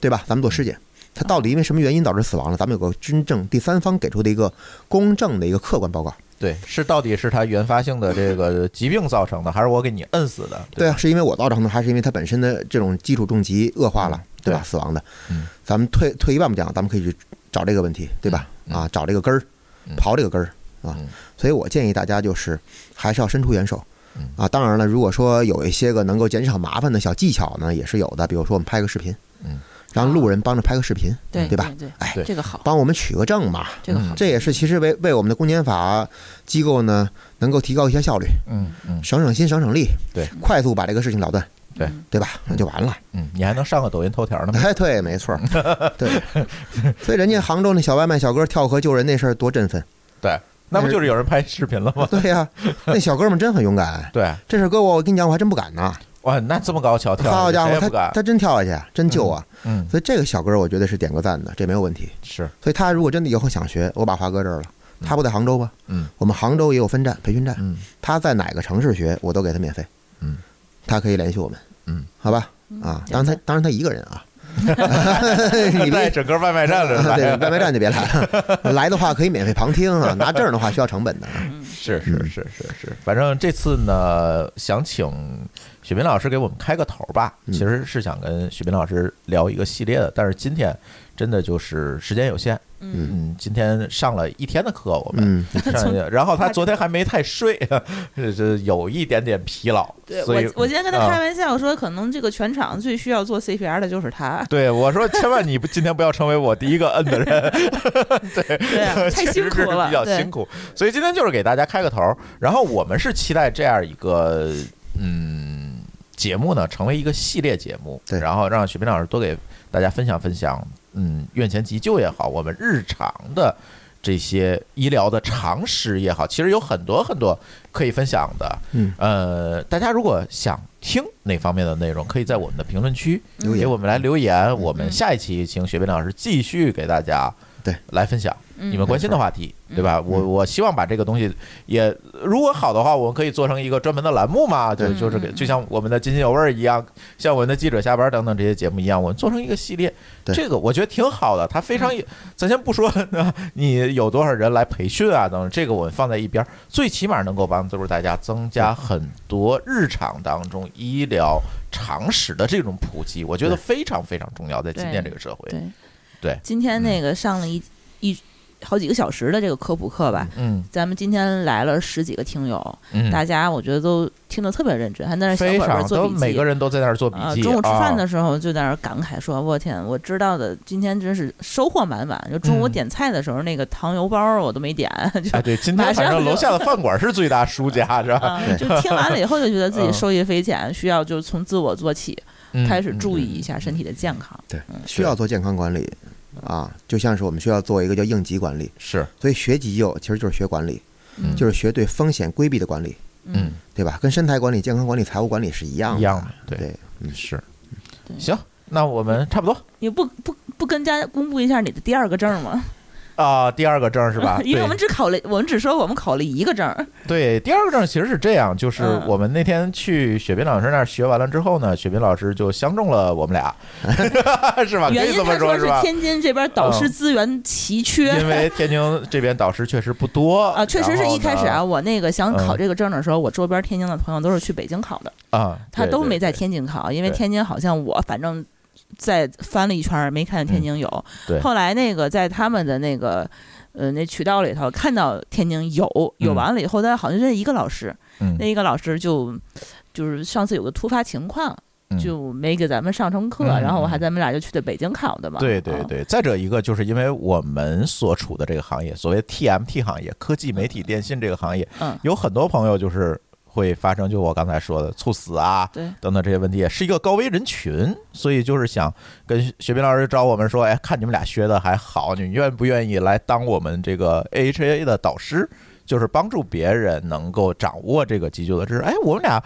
对吧？咱们做尸检。他到底因为什么原因导致死亡了？咱们有个真正第三方给出的一个公正的一个客观报告。对，是到底是他原发性的这个疾病造成的，还是我给你摁死的？吧对啊，是因为我造成的，还是因为他本身的这种基础重疾恶化了，对吧？对死亡的嗯，咱们退退一万步讲，咱们可以去找这个问题，对吧？嗯啊，找这个根儿嗯，刨这个根儿啊嗯。所以我建议大家就是还是要伸出援手嗯啊。当然了，如果说有一些个能够减少麻烦的小技巧呢，也是有的。比如说我们拍个视频嗯，让路人帮着拍个视频，对对吧？对，哎这个好，帮我们取个证嘛。这个好，这也是其实为为我们的公检法机构呢能够提高一些效率，嗯嗯省省心，省省力，对，快速把这个事情了断，对对吧？那就完了。嗯，你还能上个抖音头条呢？哎，对，没错儿，对，所以人家杭州那小外卖小哥跳河救人那事儿多振奋，对，那不就是有人拍视频了吗？对呀、那小哥们真很勇敢。对，这事儿搁我，我跟你讲，我还真不敢呢。哇，那这么高桥跳好家伙，他敢。他真跳下去，真救啊！嗯，所以这个小哥，我觉得是点个赞的，这没有问题。是，所以他如果真的以后想学，我把话搁这儿了。他不在杭州吧？嗯我们杭州也有分站培训站，嗯他在哪个城市学，我都给他免费。嗯，他可以联系我们。嗯，好吧。啊，当然他当然他一个人啊。你别在整个外卖站了对，外卖站就别来了，来的话可以免费旁听啊，拿证的话需要成本的。是是是是是，反正这次呢，想请许斌老师给我们开个头吧。嗯其实是想跟许斌老师聊一个系列的，但是今天真的就是时间有限。嗯嗯，今天上了一天的课，我们嗯，上一 然后他昨天还没太睡，这这有一点点疲劳。对所以我，我今天跟他啊开玩笑说，可能这个全场最需要做 CPR 的就是他。对我说，千万你不今天不要成为我第一个摁的人，对啊，太辛苦了，比较辛苦，所以今天就是给大家开个头儿。然后我们是期待这样一个嗯节目呢，成为一个系列节目，对然后让许斌老师多给大家分享分享，嗯，院前急救也好，我们日常的。这些医疗的常识也好，其实有很多很多可以分享的。嗯，呃，大家如果想听哪方面的内容，可以在我们的评论区给我们来留言。我们嗯下一期请雪斌老师继续给大家对来分享嗯你们关心的话题，对吧？我我希望把这个东西也，如果好的话，我们可以做成一个专门的栏目嘛，就对。就是就像我们的津津有味儿一样，像我们的记者下班等等这些节目一样，我们做成一个系列，对。这个我觉得挺好的。它非常有，咱先不说你有多少人来培训啊等等，这个我们放在一边儿，最起码能够帮助大家增加很多日常当中医疗常识的这种普及，我觉得非常非常重要，在今天这个社会，对。对。今天那个上了一一好几个小时的这个科普课吧，嗯咱们今天来了十几个听友，嗯，大家我觉得都听得特别认真，还在那小非本本做笔记。每个人都在那儿做笔啊，记，中午吃饭啊的时候就在那儿感慨说：“我天，我知道的今天真是收获满满。就中午嗯点菜的时候，那个糖油包我都没点，就哎，对，今天反正楼下的饭馆是最大输家，是吧？啊，就听完了以后就觉得自己嗯受益匪浅，需要就从自我做起，嗯开始注意嗯一下身体的健康。对，需要做健康管理，啊，就像是我们需要做一个叫应急管理，是，所以学急救其实就是学管理，嗯就是学对风险规避的管理，嗯，对吧？跟生态管理、健康管理、财务管理是一样的。一样的，对，对，嗯，是。行，那我们差不多你不不不跟家公布一下你的第二个证吗？啊，第二个证是吧？因为我们只考了，我们只说我们考了一个证。对，第二个证其实是这样，就是嗯我们那天去雪斌老师那儿学完了之后呢，雪斌老师就相中了我们俩，是吧？可以这么原因他说是吧？天津这边导师资源奇缺。因为天津这边导师确实不多啊，确实是一开始啊，我那个想考嗯这个证的时候，我周边天津的朋友都是去北京考的，啊，他都没在天津考，因为天津好像我反正在翻了一圈儿没看见天津有。嗯对。后来那个在他们的那个呃那渠道里头看到天津有有嗯完了以后，他好像认一个老师，嗯。那一个老师就就是上次有个突发情况。嗯。就没给咱们上成课，嗯然后我还咱们俩就去的北京考的嘛。啊，对对对，再者一个就是因为我们所处的这个行业，所谓 TMT 行业，科技媒体电信这个行业，嗯，有很多朋友就是会发生，就我刚才说的猝死啊对，等等这些问题，也是一个高危人群，所以就是想跟学斌老师找我们说，哎，看你们俩学的还好，你们愿不愿意来当我们这个 AHA 的导师，就是帮助别人能够掌握这个急救的知识。哎，我们俩。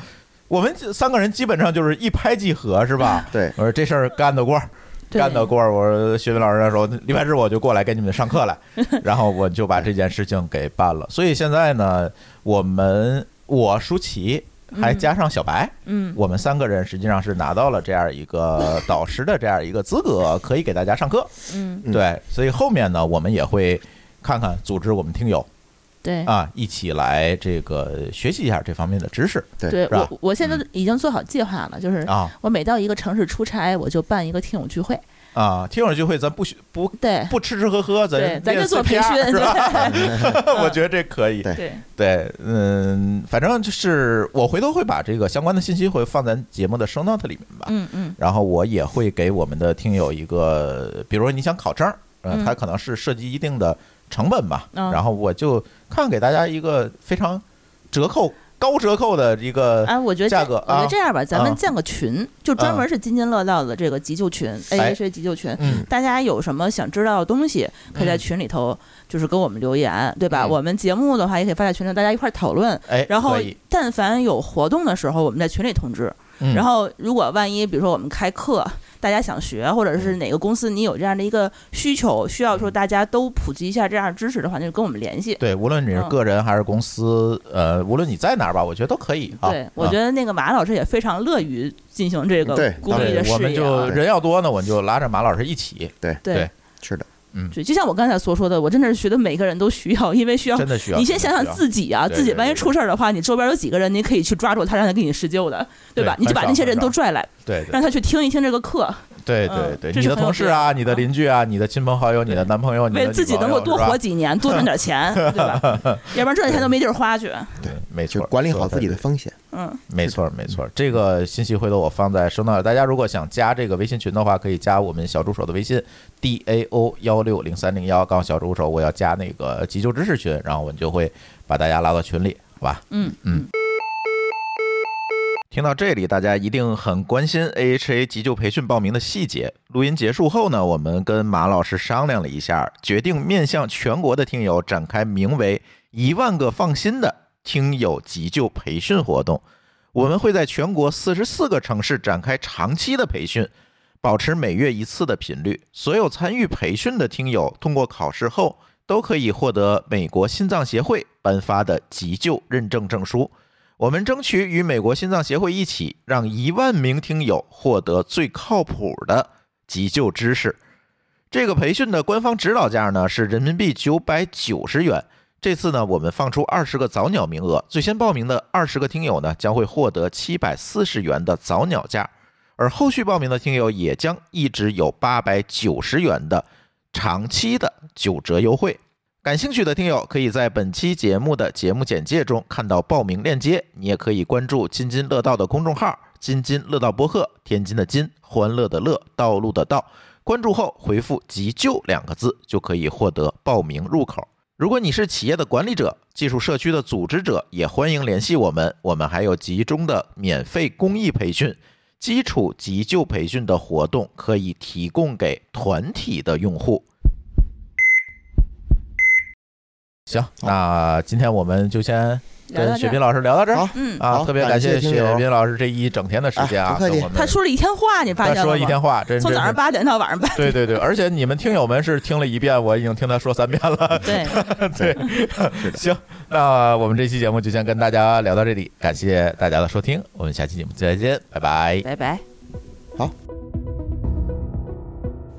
我们三个人基本上就是一拍即合，是吧？对，我说这事儿干得过，对干得过。我说学斌老师说礼拜日我就过来给你们上课来，然后我就把这件事情给办了。所以现在呢，我们我舒淇还加上小白，嗯，我们三个人实际上是拿到了这样一个导师的这样一个资格，可以给大家上课。嗯，嗯对，所以后面呢，我们也会看看组织我们听友对。啊，一起来这个学习一下这方面的知识对。我，我现在已经做好计划了，就是啊。我每到一个城市出差，我就办一个听友聚会。啊！听友聚会咱不许不对不吃吃喝喝，咱对，咱就做培训，是吧？我觉得这可以。对对，嗯，反正就是我回头会把这个相关的信息会放在节目的 show note 里面吧。嗯嗯然后我也会给我们的听友一个，比如说你想考证儿，呃，嗯它可能是涉及一定的成本吧。嗯然后我就看给大家一个非常折扣、高折扣的一个啊，我觉得这价格我觉得啊这样吧，咱们啊建个群，就专门是津津乐道的这个急救群哎，AHA 急救群。嗯大家有什么想知道的东西，可以在嗯群里头就是给我们留言，对吧？嗯我们节目的话也可以发在群里，大家一块儿讨论。哎，然后，但凡有活动的时候，我们在群里通知。嗯然后，如果万一比如说我们开课，大家想学，或者嗯。是哪个公司你有这样的一个需求，需要说大家都普及一下这样的知识的话，那就跟我们联系。对，无论你是嗯。个人还是公司，呃，无论你在哪儿吧，我觉得都可以啊。对，我啊觉得那个马老师也非常乐于进行这个公益的对，我们就事业啊。人要多呢，我们就拉着马老师一起，对。对。是的，对，就像我刚才所说的，我真的是觉得每个人都需要，因为需要真的需要。你先想想自己啊，自己万一出事儿的话，你周边有几个人你可以去抓住他，让他给你施救的，对吧？你就把那些人都拽来，对对让他去听一听这个课，对对嗯对，你的同事啊，你的邻居啊，你的亲朋好友，你的男朋友，你为自己能够多活几年，多赚点钱，对吧？要不然赚点钱都没地儿花去。对，没错，管理好自己的风险。嗯，没错，没错。这个信息回头我放在收纳，大家如果想加这个微信群的话，可以加我们小助手的微信 d a o 幺六零三零幺，告诉小助手我要加那个急救知识群，然后我们就会把大家拉到群里，好吧？嗯嗯。听到这里，大家一定很关心 AHA 急救培训报名的细节。录音结束后呢，我们跟马老师商量了一下，决定面向全国的听友展开名为“一万个放心”的听友急救培训活动。我们会在全国四十四个城市展开长期的培训，保持每月一次的频率。所有参与培训的听友，通过考试后都可以获得美国心脏协会颁发的急救认证证书。我们争取与美国心脏协会一起，让一万名听友获得最靠谱的急救知识。这个培训的官方指导价呢是人民币九百九十元。这次呢，我们放出二十个早鸟名额，最先报名的二十个听友呢将会获得七百四十元的早鸟价，而后续报名的听友也将一直有八百九十元的长期的九折优惠。感兴趣的听友可以在本期节目的节目简介中看到报名链接，你也可以关注津津乐道的公众号“津津乐道播客”，天津的津，欢乐的乐，道路的道。关注后回复“急救”两个字，就可以获得报名入口。如果你是企业的管理者、技术社区的组织者，也欢迎联系我们。我们还有集中的免费公益培训，基础急救培训的活动可以提供给团体的用户。行，那今天我们就先跟雪斌老师聊到这儿，嗯，啊，好特别感谢雪斌老师这一整天的时间啊，哎不客气跟我们他说了一天话，你发他说现了吗？一天话，真真是从早上八点到晚上八点。对对对，而且你们听友们是听了一遍，我已经听他说三遍了。对，对，行，那我们这期节目就先跟大家聊到这里，感谢大家的收听，我们下期节目再见，拜拜。拜拜。